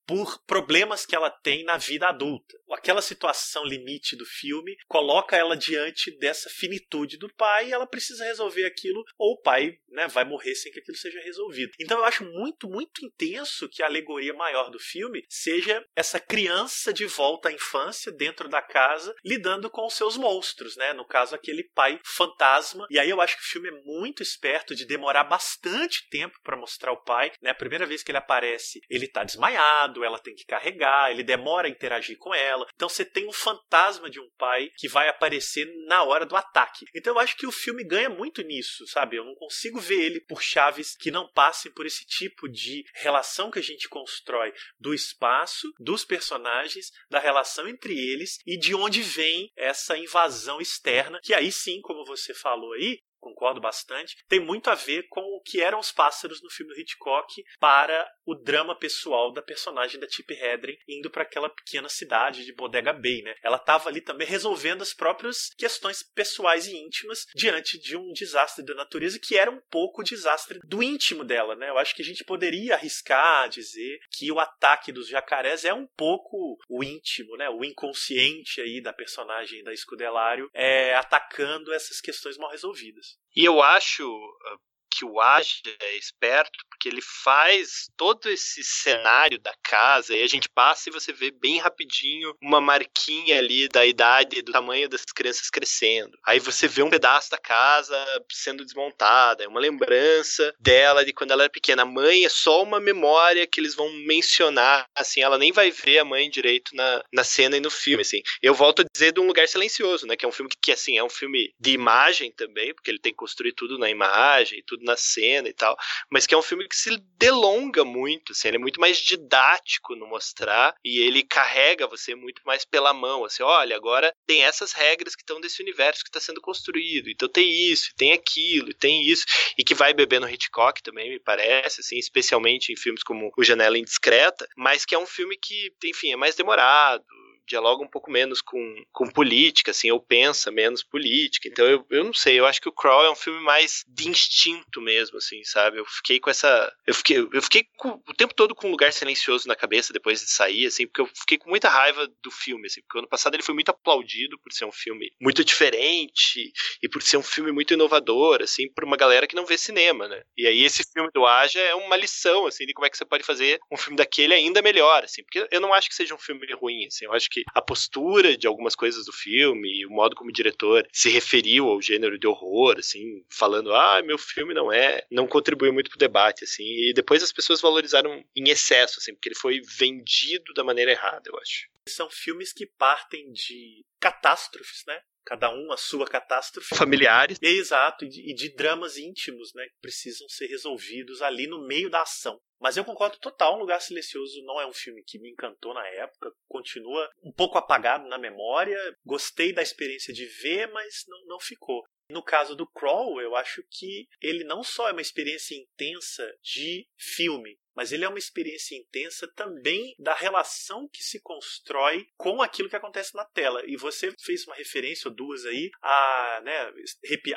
por problemas que ela tem na vida adulta. Aquela situação limite do filme coloca ela diante dessa finitude do pai e ela precisa resolver aquilo ou o pai né, vai morrer sem que aquilo seja resolvido. Então eu acho muito, muito intenso que a alegoria maior do filme seja essa criança de volta à infância dentro da casa lidando com os seus monstros, né? No caso aquele pai fantasma. E aí eu acho que o filme é muito esperto de demorar bastante tempo para mostrar o pai, né? A primeira vez que ele aparece, ele tá desmaiado, ela tem que carregar, ele demora a interagir com ela. Então você tem um fantasma de um pai que vai aparecer na hora do ataque. Então eu acho que o filme ganha muito nisso, sabe? Eu não consigo ver ele por chaves que não passem por esse tipo de relação que a gente constrói do espaço, dos personagens, da relação entre eles e de onde vem essa invasão externa, que aí sim, como você falou aí, concordo bastante, tem muito a ver com o que eram os pássaros no filme do Hitchcock para o drama pessoal da personagem da Tippi Hedren indo para aquela pequena cidade de Bodega Bay, né? Ela estava ali também resolvendo as próprias questões pessoais e íntimas diante de um desastre da natureza que era um pouco o desastre do íntimo dela, né? Eu acho que a gente poderia arriscar dizer que o ataque dos jacarés é um pouco o íntimo, né? O inconsciente aí da personagem da Escudelário é atacando essas questões mal resolvidas. E eu acho ah, que o Aja é esperto, porque ele faz todo esse cenário da casa e a gente passa e você vê bem rapidinho uma marquinha ali da idade, do tamanho das crianças crescendo. Aí você vê um pedaço da casa sendo desmontada, é uma lembrança dela de quando ela era pequena. A mãe é só uma memória que eles vão mencionar, assim, ela nem vai ver a mãe direito na, na cena e no filme, assim. Eu volto a dizer de Um Lugar Silencioso, né, que é um filme que, que assim, é um filme de imagem também, porque ele tem que construir tudo na imagem, tudo na cena e tal, mas que é um filme que se delonga muito, assim, ele é muito mais didático no mostrar e ele carrega você muito mais pela mão, assim, olha, agora tem essas regras que estão desse universo que está sendo construído, então tem isso, tem aquilo, tem isso, e que vai beber no Hitchcock também, me parece, assim, especialmente em filmes como O Janela Indiscreta, mas que é um filme que, enfim, é mais demorado, dialoga um pouco menos com, com política, assim, ou pensa menos política. Então eu, eu não sei, eu acho que o Crawl é um filme mais de instinto mesmo, assim, sabe? Eu fiquei com essa. Eu fiquei, eu fiquei com, o tempo todo com um lugar silencioso na cabeça depois de sair, assim, porque eu fiquei com muita raiva do filme, assim, porque ano passado ele foi muito aplaudido por ser um filme muito diferente e por ser um filme muito inovador, assim, por uma galera que não vê cinema, né? E aí esse filme do Aja é uma lição, assim, de como é que você pode fazer um filme daquele ainda melhor, assim, porque eu não acho que seja um filme ruim, assim, eu acho que a postura de algumas coisas do filme, o modo como o diretor se referiu ao gênero de horror, assim, falando, ah, meu filme não é, não contribuiu muito pro debate, assim, e depois as pessoas valorizaram em excesso, assim, porque ele foi vendido da maneira errada, eu acho. São filmes que partem de catástrofes, né? cada um a sua catástrofe. Familiares. Exato, e de, e de, dramas íntimos, né, que precisam ser resolvidos ali no meio da ação. Mas eu concordo total, Um Lugar Silencioso não é um filme que me encantou na época, continua um pouco apagado na memória. Gostei da experiência de ver, mas não, não ficou. No caso do Crawl, eu acho que ele não só é uma experiência intensa de filme, mas ele é uma experiência intensa também da relação que se constrói com aquilo que acontece na tela. E você fez uma referência ou duas aí a, né,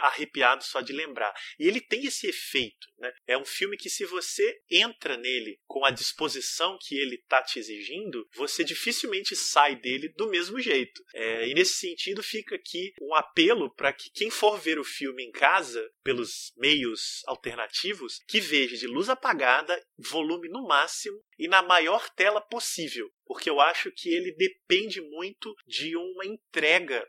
arrepiado só de lembrar. E ele tem esse efeito, né? É um filme que se você entra nele com a disposição que ele está te exigindo, você dificilmente sai dele do mesmo jeito. É, e nesse sentido fica aqui um apelo para que quem for ver o filme em casa pelos meios alternativos, que veja de luz apagada, volume no máximo e na maior tela possível, porque eu acho que ele depende muito de uma entrega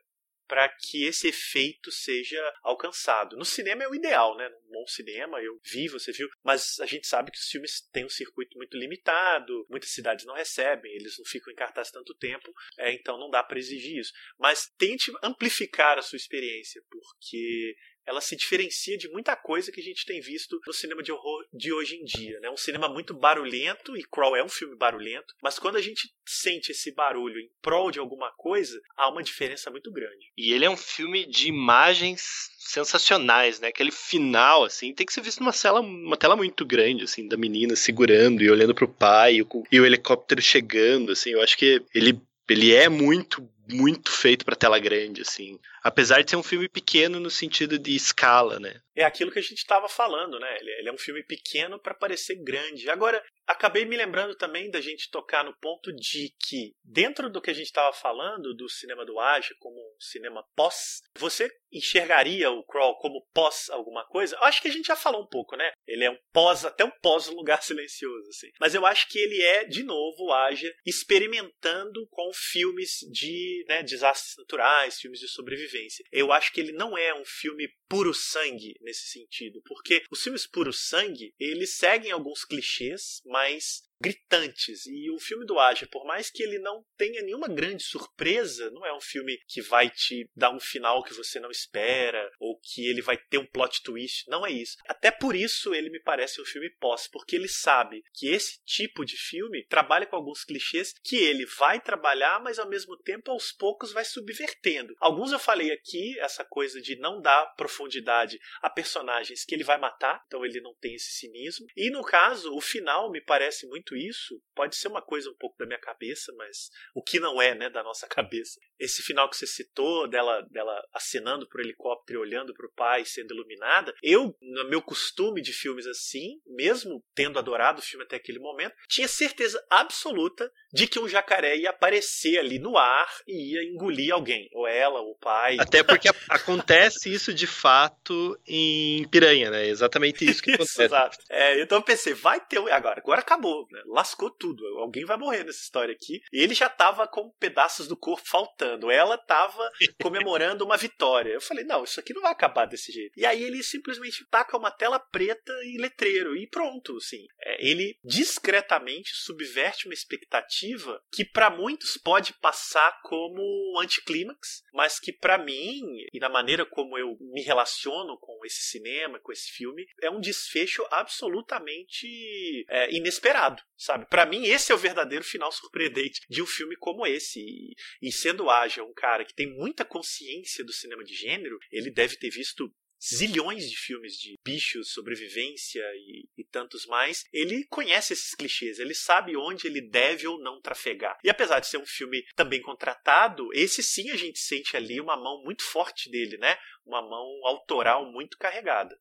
para que esse efeito seja alcançado. No cinema é o ideal, né? Num bom cinema, eu vi, você viu, mas a gente sabe que os filmes têm um circuito muito limitado, muitas cidades não recebem, eles não ficam em cartaz tanto tempo, é, então não dá para exigir isso. Mas tente amplificar a sua experiência, porque ela se diferencia de muita coisa que a gente tem visto no cinema de horror de hoje em dia. Né? Um cinema muito barulhento, e Crawl é um filme barulhento, mas quando a gente sente esse barulho em prol de alguma coisa, há uma diferença muito grande. E ele é um filme de imagens sensacionais, né? Aquele final, assim, tem que ser visto numa tela, uma tela muito grande, assim, da menina segurando e olhando pro pai e o, e o helicóptero chegando, assim. Eu acho que ele ele é muito muito feito para tela grande, assim. Apesar de ser um filme pequeno no sentido de escala, né? É aquilo que a gente estava falando, né? Ele, é um filme pequeno para parecer grande. Agora, acabei me lembrando também da gente tocar no ponto de que, dentro do que a gente estava falando do cinema do Aja como um cinema pós, você enxergaria o Crawl como pós alguma coisa? Eu acho que a gente já falou um pouco, né? Ele é um pós, até um pós lugar silencioso, assim. Mas eu acho que ele é, de novo, o Aja experimentando com filmes de né, desastres naturais, filmes de sobrevivência. Eu acho que ele não é um filme puro sangue nesse sentido, porque os filmes puro sangue, eles seguem alguns clichês, mas gritantes. E o filme do Aja, por mais que ele não tenha nenhuma grande surpresa, não é um filme que vai te dar um final que você não espera, ou que ele vai ter um plot twist. Não é isso. Até por isso ele me parece um filme pós, porque ele sabe que esse tipo de filme trabalha com alguns clichês que ele vai trabalhar, mas ao mesmo tempo aos poucos vai subvertendo. Alguns eu falei aqui, essa coisa de não dar profundidade a personagens que ele vai matar, então ele não tem esse cinismo. E no caso, o final me parece muito isso, pode ser uma coisa um pouco da minha cabeça, mas o que não é, né, da nossa cabeça. Esse final que você citou, dela, dela acenando pro helicóptero e olhando pro pai sendo iluminada, eu, no meu costume de filmes assim, mesmo tendo adorado o filme até aquele momento, tinha certeza absoluta de que um jacaré ia aparecer ali no ar e ia engolir alguém, ou ela, ou o pai. Até porque acontece isso de fato em Piranha, né? Exatamente isso que acontece. Exato. É, então eu pensei, vai ter. Agora, agora acabou, né? lascou tudo. Alguém vai morrer nessa história aqui. E ele já tava com pedaços do corpo faltando. Ela tava comemorando uma vitória. Eu falei, não, isso aqui não vai acabar desse jeito. E aí ele simplesmente taca uma tela preta e letreiro. E pronto, assim. É, ele discretamente subverte uma expectativa que para muitos pode passar como anticlímax, mas que para mim, e na maneira como eu me relaciono com esse cinema, com esse filme, é um desfecho absolutamente é, inesperado sabe? Para mim, esse é o verdadeiro final surpreendente de um filme como esse. E, e sendo Aja um cara que tem muita consciência do cinema de gênero, ele deve ter visto zilhões de filmes de bichos, sobrevivência e, e, tantos mais, ele conhece esses clichês, ele sabe onde ele deve ou não trafegar. E apesar de ser um filme também contratado, esse sim a gente sente ali uma mão muito forte dele, né? Uma mão autoral muito carregada.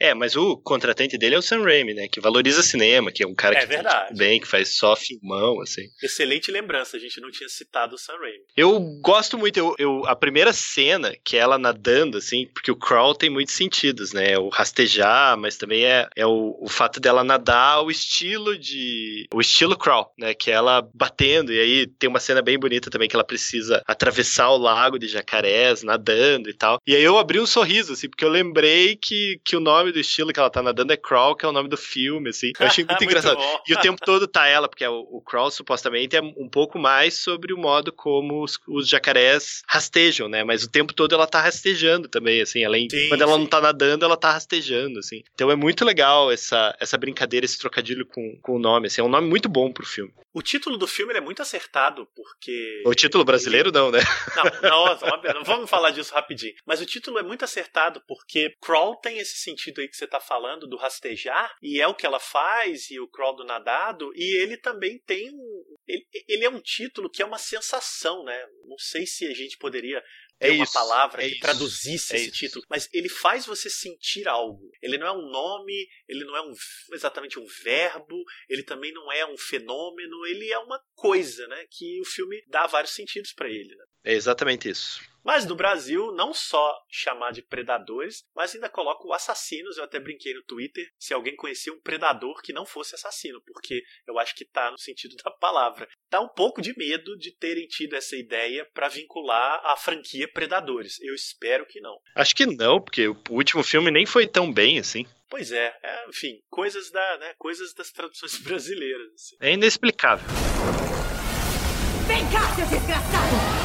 É, mas o contratante dele é o Sam Raimi, né? Que valoriza cinema, que é um cara é que verdade. bem, que faz só filmão, assim. Excelente lembrança, a gente não tinha citado o Sam Raimi. Eu gosto muito, eu, eu, a primeira cena, que é ela nadando, assim, porque o crawl tem muitos sentidos, né? O rastejar, mas também é, é o, o fato dela nadar o estilo de... o estilo crawl, né? Que é ela batendo, e aí tem uma cena bem bonita também, que ela precisa atravessar o lago de jacarés, nadando e tal. E aí eu abri um sorriso, assim, porque eu lembrei que, que o nome nome do estilo que ela tá nadando é Crawl, que é o nome do filme, assim. Eu achei muito, muito engraçado. Bom. E o tempo todo tá ela, porque o, o Crawl supostamente é um pouco mais sobre o modo como os, os, jacarés rastejam, né? Mas o tempo todo ela tá rastejando também, assim. Além, sim, quando ela sim. não tá nadando, ela tá rastejando, assim. Então é muito legal essa, essa brincadeira, esse trocadilho com, com o nome, assim. É um nome muito bom pro filme. O título do filme é muito acertado, porque. O título brasileiro não, né? Não, não, não vamos falar disso rapidinho. Mas o título é muito acertado, porque Crawl tem esse sentido aí que você está falando do rastejar, e é o que ela faz, e o crawl do nadado, e ele também tem um. Ele, ele é um título que é uma sensação, né? Não sei se a gente poderia é uma palavra é que isso, traduzisse é esse isso. título, mas ele faz você sentir algo. Ele não é um nome, ele não é um, exatamente um verbo, ele também não é um fenômeno, ele é uma coisa, né? Que o filme dá vários sentidos para ele. Né? É exatamente isso. Mas no Brasil, não só chamar de predadores, mas ainda coloca o assassinos. Eu até brinquei no Twitter se alguém conhecia um predador que não fosse assassino, porque eu acho que tá no sentido da palavra. Dá um pouco de medo de terem tido essa ideia para vincular a franquia Predadores. Eu espero que não. Acho que não, porque o último filme nem foi tão bem assim. Pois é, é enfim, coisas da, né, coisas das traduções brasileiras. Assim. É inexplicável. Vem cá, seu desgraçado!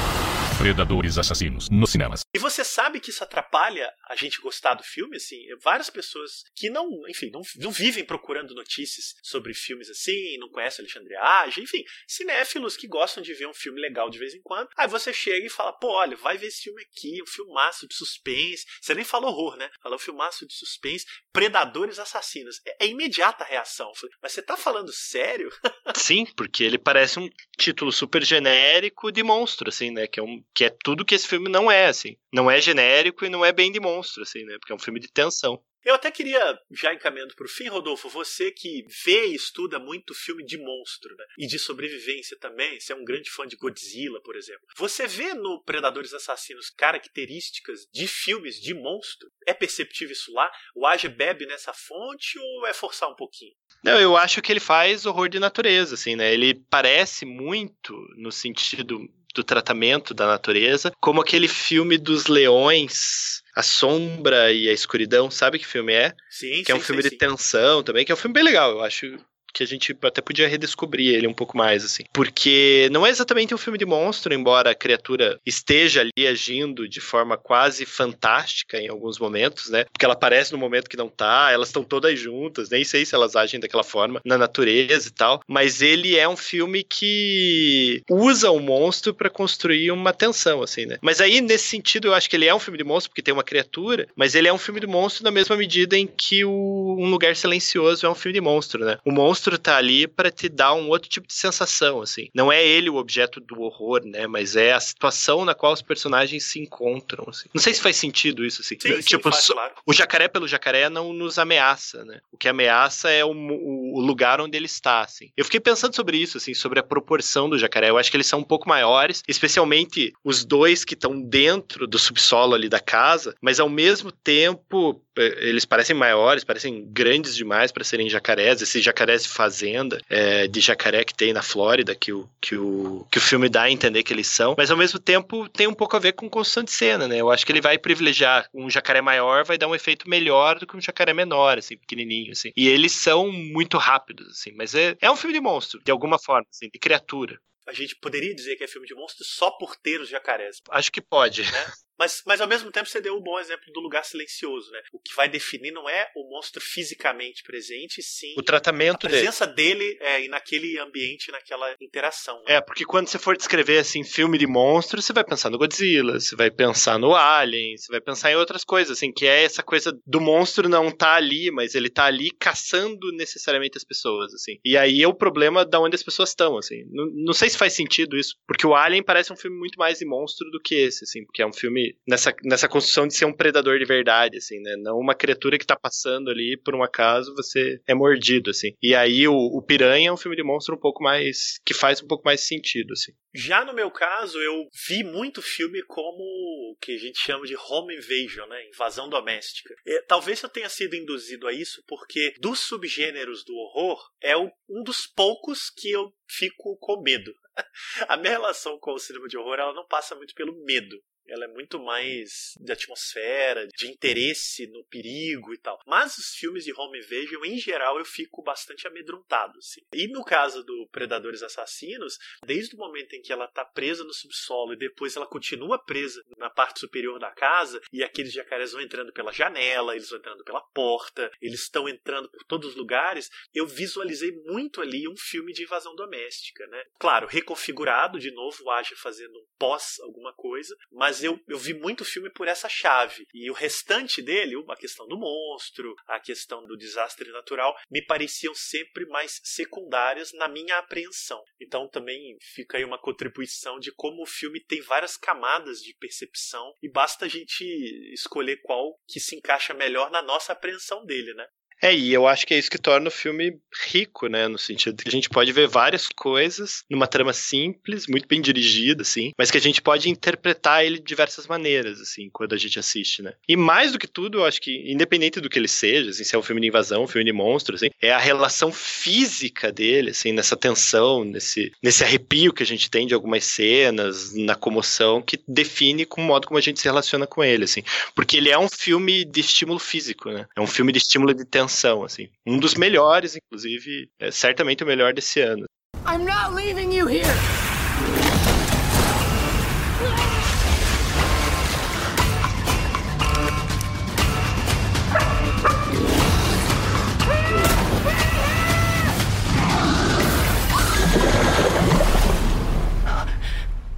Predadores Assassinos nos cinemas. E você sabe que isso atrapalha a gente gostar do filme, assim? Várias pessoas que não, enfim, não, não vivem procurando notícias sobre filmes assim, não conhecem Alexandre Age, enfim, cinéfilos que gostam de ver um filme legal de vez em quando. Aí você chega e fala, pô, olha, vai ver esse filme aqui, um filmaço de suspense. Você nem fala horror, né? Fala um filmaço de suspense, Predadores Assassinos. É, é imediata a reação. Falei, mas você tá falando sério? Sim, porque ele parece um título super genérico de monstro, assim, né? Que é, um, que é tudo que esse filme não é, assim. Não é genérico e não é bem de monstro, assim, né? Porque é um filme de tensão. Eu até queria, já encaminhando para o fim, Rodolfo, você que vê e estuda muito filme de monstro, né? E de sobrevivência também, você é um grande fã de Godzilla, por exemplo. Você vê no Predadores Assassinos características de filmes de monstro? É perceptível isso lá? O Age bebe nessa fonte ou é forçar um pouquinho? Não, eu acho que ele faz horror de natureza, assim, né? Ele parece muito no sentido do tratamento da natureza, como aquele filme dos leões, A Sombra e a Escuridão, sabe que filme é? Sim, que é um sim, filme sim, de sim. tensão também, que é um filme bem legal, eu acho que a gente até podia redescobrir ele um pouco mais, assim. Porque não é exatamente um filme de monstro, embora a criatura esteja ali agindo de forma quase fantástica em alguns momentos, né? Porque ela aparece no momento que não tá, elas estão todas juntas, nem sei se elas agem daquela forma na natureza e tal, mas ele é um filme que usa o monstro para construir uma tensão, assim, né? Mas aí, nesse sentido, eu acho que ele é um filme de monstro porque tem uma criatura, mas ele é um filme de monstro na mesma medida em que o Um Lugar Silencioso é um filme de monstro, né? O monstro tá ali para te dar um outro tipo de sensação, assim. Não é ele o objeto do horror, né? Mas é a situação na qual os personagens se encontram, assim. Não sei se faz sentido isso, assim. Sim, sim, tipo, faz, só- claro. o jacaré pelo jacaré não nos ameaça, né? O que ameaça é o, o- lugar onde ele está, assim. Eu fiquei pensando sobre isso, assim, sobre a proporção do jacaré. Eu acho que eles são um pouco maiores, especialmente os dois que estão dentro do subsolo ali da casa, mas ao mesmo tempo eles parecem maiores, parecem grandes demais para serem jacarés. Esses jacarés de fazenda, eh, de jacaré que tem na Flórida, que o, que, o, que o filme dá a entender que eles são, mas ao mesmo tempo tem um pouco a ver com construção de cena, né? Eu acho que ele vai privilegiar um jacaré maior, vai dar um efeito melhor do que um jacaré menor, assim, pequenininho, assim. E eles são muito rápidos, assim, mas é, é um filme de monstro, de alguma forma, assim, de criatura. A gente poderia dizer que é filme de monstro só por ter os jacarés. Acho que pode. Mas, mas ao mesmo tempo você deu um bom exemplo do lugar silencioso, né? O que vai definir não é o monstro fisicamente presente, sim O a tratamento dele. presença dele é, e naquele ambiente, naquela interação. né? É, porque quando você for descrever assim filme de monstro, você vai pensar no Godzilla, você vai pensar no Alien, você vai pensar em outras coisas, assim, que é essa coisa do monstro não tá ali, mas ele tá ali caçando necessariamente as pessoas, assim. E aí é o problema da onde as pessoas estão, assim. Não, não sei se faz sentido isso, porque o Alien parece um filme muito mais de monstro do que esse, assim, porque é um filme nessa, nessa construção de ser um predador de verdade, assim, né? Não uma criatura que tá passando ali por um acaso, você é mordido, assim. E aí o, o Piranha é um filme de monstro um pouco mais. que faz um pouco mais sentido, assim. Já no meu caso, eu vi muito filme como o que a gente chama de home invasion, né? Invasão doméstica. É, talvez eu tenha sido induzido a isso porque dos subgêneros do horror é o- um dos poucos que eu fico com medo. A minha relação com o cinema de horror ela não passa muito pelo medo. Ela é muito mais de atmosfera, de interesse no perigo e tal. Mas os filmes de home invasion, em geral, eu fico bastante amedrontado. Assim. E no caso do Predadores Assassinos, desde o momento em que ela tá presa no subsolo e depois ela continua presa na parte superior da casa e aqueles jacarés vão entrando pela janela, eles vão entrando pela porta, eles estão entrando por todos os lugares, eu visualizei muito ali um filme de invasão doméstica, né? Claro, reconfigurado de novo, haja fazendo um pós alguma coisa, mas eu, eu vi muito filme por essa chave. E o restante dele, a questão do monstro, a questão do desastre natural, me pareciam sempre mais secundárias na minha apreensão. Então também fica aí uma contribuição de como o filme tem várias camadas de percepção e basta a gente escolher qual que se encaixa melhor na nossa apreensão dele, né? É, e eu acho que é isso que torna o filme rico, né? No sentido de que a gente pode ver várias coisas numa trama simples, muito bem dirigida, assim, mas que a gente pode interpretar ele de diversas maneiras, assim, quando a gente assiste, né? E mais do que tudo, eu acho que, independente do que ele seja, assim, se é um filme de invasão, um filme de monstro, assim, é a relação física dele, assim, nessa tensão, nesse, nesse arrepio que a gente tem de algumas cenas, na comoção, que define com o modo como a gente se relaciona com ele, assim. Porque ele é um filme de estímulo físico, né? É um filme de estímulo de tensão, animação, assim. Um dos melhores, inclusive, é certamente o melhor desse ano. I'm not leaving you here.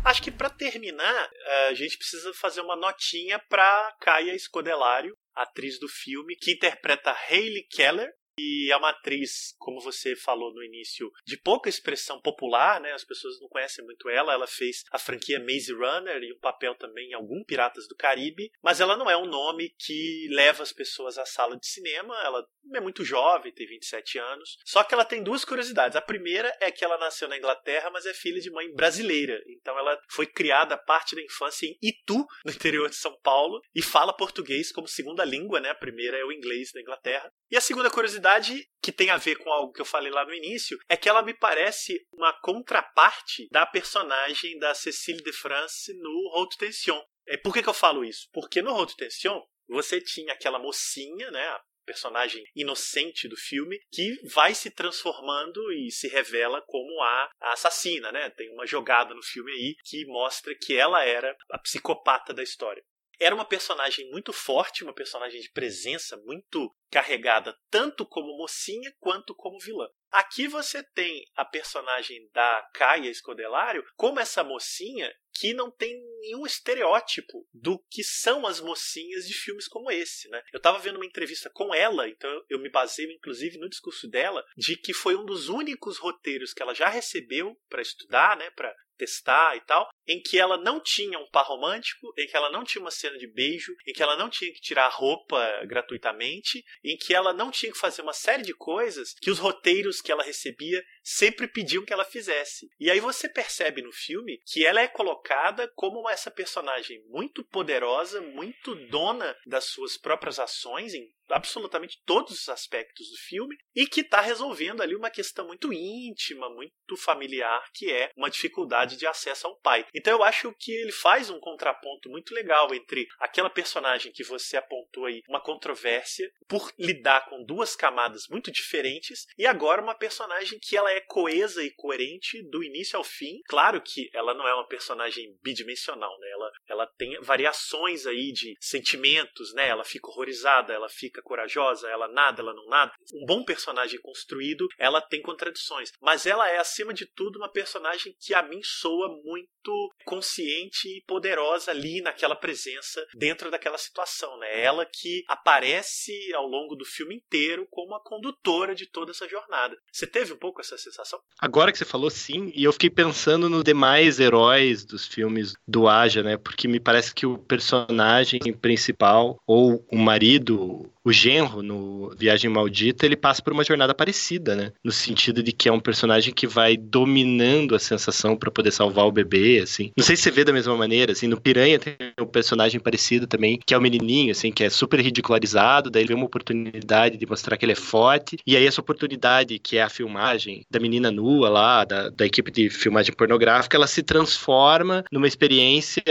Acho que para terminar, a gente precisa fazer uma notinha para Caia Escodelário, atriz do filme, que interpreta Hayley Keller, e é uma atriz, como você falou no início, de pouca expressão popular, né? As pessoas não conhecem muito ela. Ela fez a franquia Maze Runner e um papel também em algum Piratas do Caribe, mas ela não é um nome que leva as pessoas à sala de cinema. Ela é muito jovem, tem 27 anos. Só que ela tem duas curiosidades. A primeira é que ela nasceu na Inglaterra, mas é filha de mãe brasileira. Então ela foi criada parte da infância em Itu, no interior de São Paulo, e fala português como segunda língua, né? A primeira é o inglês da Inglaterra. E a segunda curiosidade curiosidade que tem a ver com algo que eu falei lá no início é que ela me parece uma contraparte da personagem da Cécile de France no Haute Tension. É, por que, que eu falo isso? Porque no Haute Tension você tinha aquela mocinha, né, a personagem inocente do filme, que vai se transformando e se revela como a, assassina, né? Tem uma jogada no filme aí que mostra que ela era a psicopata da história. Era uma personagem muito forte, uma personagem de presença muito carregada, tanto como mocinha quanto como vilã. Aqui você tem a personagem da Caia Escodelário como essa mocinha que não tem nenhum estereótipo do que são as mocinhas de filmes como esse, né? Eu estava vendo uma entrevista com ela, então eu me baseio inclusive no discurso dela de que foi um dos únicos roteiros que ela já recebeu para estudar, né, para testar e tal, em que ela não tinha um par romântico, em que ela não tinha uma cena de beijo, em que ela não tinha que tirar a roupa gratuitamente, em que ela não tinha que fazer uma série de coisas que os roteiros que ela recebia sempre pediam que ela fizesse. E aí você percebe no filme que ela é colocada como essa personagem muito poderosa, muito dona das suas próprias ações em absolutamente todos os aspectos do filme e que está resolvendo ali uma questão muito íntima, muito familiar, que é uma dificuldade de acesso ao pai. Então eu acho que ele faz um contraponto muito legal entre aquela personagem que você apontou aí, uma controvérsia por lidar com duas camadas muito diferentes e agora uma personagem que ela é coesa e coerente do início ao fim. Claro que ela não é uma personagem bidimensional, né? Ela, ela tem variações aí de sentimentos, né? Ela fica horrorizada, ela fica corajosa, ela nada, ela não nada. Um bom personagem construído, ela tem contradições, mas ela é acima de tudo uma personagem que a mim soa muito consciente e poderosa ali naquela presença dentro daquela situação, né? Ela que aparece ao longo do filme inteiro como a condutora de toda essa jornada. Você teve um pouco essa sensação? Agora que você falou sim, e eu fiquei pensando nos demais heróis dos filmes do Aja, né? Porque me parece que o personagem principal ou o marido o genro no Viagem Maldita, ele passa por uma jornada parecida, né? No sentido de que é um personagem que vai dominando a sensação para poder salvar o bebê, assim. Não sei se você vê da mesma maneira, assim, no Piranha tem um personagem parecido também, que é o menininho, assim, que é super ridicularizado, daí ele vê uma oportunidade de mostrar que ele é forte, e aí essa oportunidade, que é a filmagem da menina nua lá, da, da equipe de filmagem pornográfica, ela se transforma numa experiência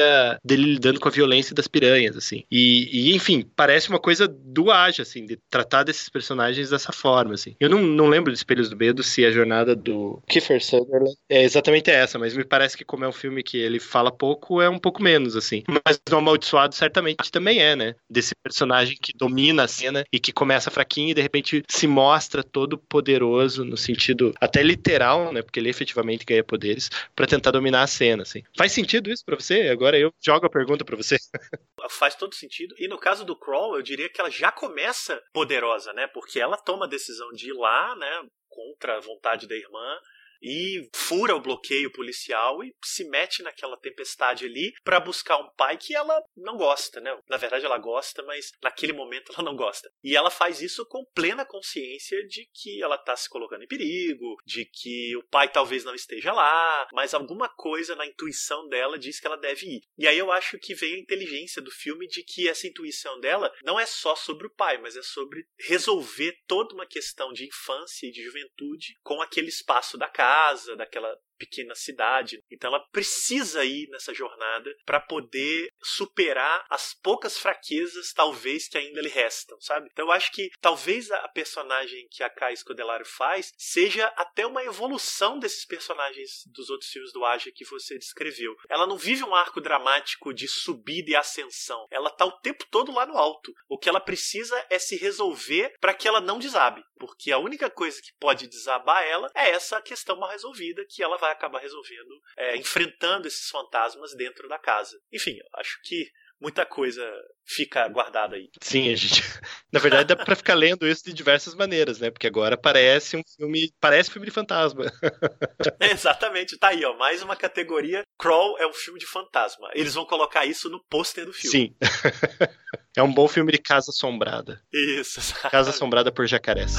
dele lidando com a violência das piranhas, assim. E, e enfim, parece uma coisa do assim, de tratar desses personagens dessa forma, assim. Eu não, não lembro de Espelhos do Medo se a jornada do Kiefer Sutherland é exatamente essa, mas me parece que como é um filme que ele fala pouco, é um pouco menos, assim. Mas no Amaldiçoado certamente também é, né? Desse personagem que domina a cena e que começa fraquinho e de repente se mostra todo poderoso no sentido até literal, né? Porque ele efetivamente ganha poderes para tentar dominar a cena, assim. Faz sentido isso para você? Agora eu jogo a pergunta para você. Faz todo sentido. E no caso do Crawl, eu diria que ela já começa começa poderosa, né? Porque ela toma a decisão de ir lá, né? Contra a vontade da irmã e fura o bloqueio policial e se mete naquela tempestade ali para buscar um pai que ela não gosta, né? Na verdade ela gosta, mas naquele momento ela não gosta. E ela faz isso com plena consciência de que ela tá se colocando em perigo, de que o pai talvez não esteja lá, mas alguma coisa na intuição dela diz que ela deve ir. E aí eu acho que vem a inteligência do filme de que essa intuição dela não é só sobre o pai, mas é sobre resolver toda uma questão de infância e de juventude com aquele espaço da casa casa, daquela pequena cidade. Então ela precisa ir nessa jornada para poder superar as poucas fraquezas, talvez, que ainda lhe restam, sabe? Então eu acho que talvez a personagem que a Kai Scodelaro faz seja até uma evolução desses personagens dos outros filmes do Aja que você descreveu. Ela não vive um arco dramático de subida e ascensão. Ela tá o tempo todo lá no alto. O que ela precisa é se resolver para que ela não desabe, porque a única coisa que pode desabar ela é essa questão mal resolvida que ela vai acabar resolvendo, é, enfrentando esses fantasmas dentro da casa. Enfim, eu acho que muita coisa fica guardada aí. Sim, a gente. Na verdade, dá pra ficar lendo isso de diversas maneiras, né? Porque agora parece um filme. Parece filme de fantasma. Exatamente, tá aí, ó. Mais uma categoria. Crawl é um filme de fantasma. Eles vão colocar isso no pôster do filme. Sim. é um bom filme de Casa Assombrada. Isso. Casa Assombrada por Jacarés.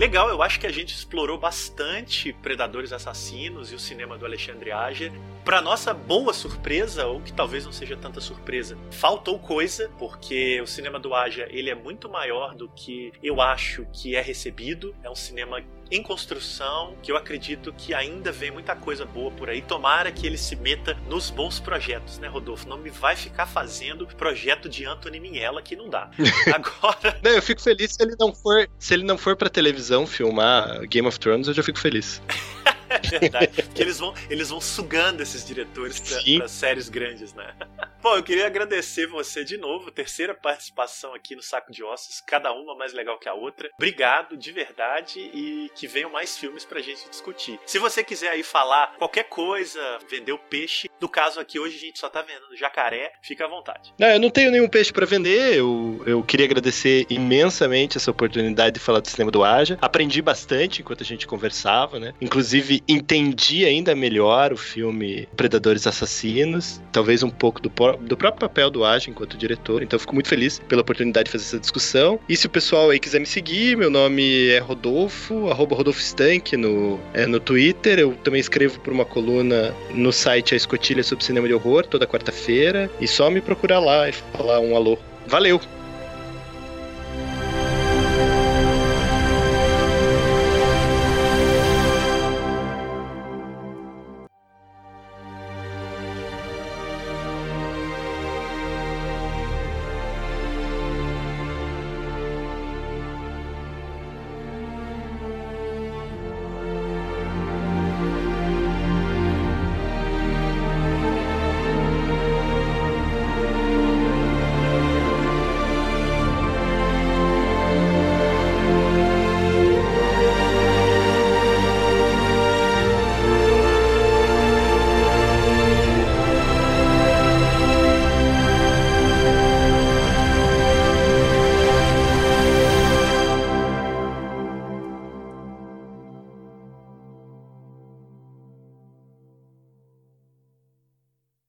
Legal, eu acho que a gente explorou bastante Predadores Assassinos e o cinema do Alexandre Aja. Para nossa boa surpresa, ou que talvez não seja tanta surpresa, faltou coisa, porque o cinema do Aja ele é muito maior do que eu acho que é recebido. É um cinema em construção, que eu acredito que ainda vem muita coisa boa por aí. Tomara que ele se meta nos bons projetos, né, Rodolfo? Não me vai ficar fazendo projeto de Anthony Minella que não dá. Agora. não, eu fico feliz se ele não for, se ele não for para televisão filmar Game of Thrones, eu já fico feliz. É verdade. Porque eles vão, eles vão sugando esses diretores para séries grandes, né? Bom, eu queria agradecer você de novo, terceira participação aqui no Saco de Ossos, cada uma mais legal que a outra. Obrigado de verdade e que venham mais filmes pra gente discutir. Se você quiser aí falar qualquer coisa, vender o peixe, do caso aqui hoje a gente só tá vendendo jacaré, fica à vontade. Não, eu não tenho nenhum peixe para vender, eu, eu queria agradecer imensamente essa oportunidade de falar do cinema do Aja. Aprendi bastante enquanto a gente conversava, né? Inclusive entendi ainda melhor o filme Predadores Assassinos, talvez um pouco do, do próprio papel do Aja enquanto diretor, então fico muito feliz pela oportunidade de fazer essa discussão. E se o pessoal aí quiser me seguir, meu nome é Rodolfo, arroba Rodolfo Stank no, é, no Twitter, eu também escrevo por uma coluna no site A Escotilha sobre Cinema de Horror, toda quarta-feira, e só me procurar lá e falar um alô. Valeu!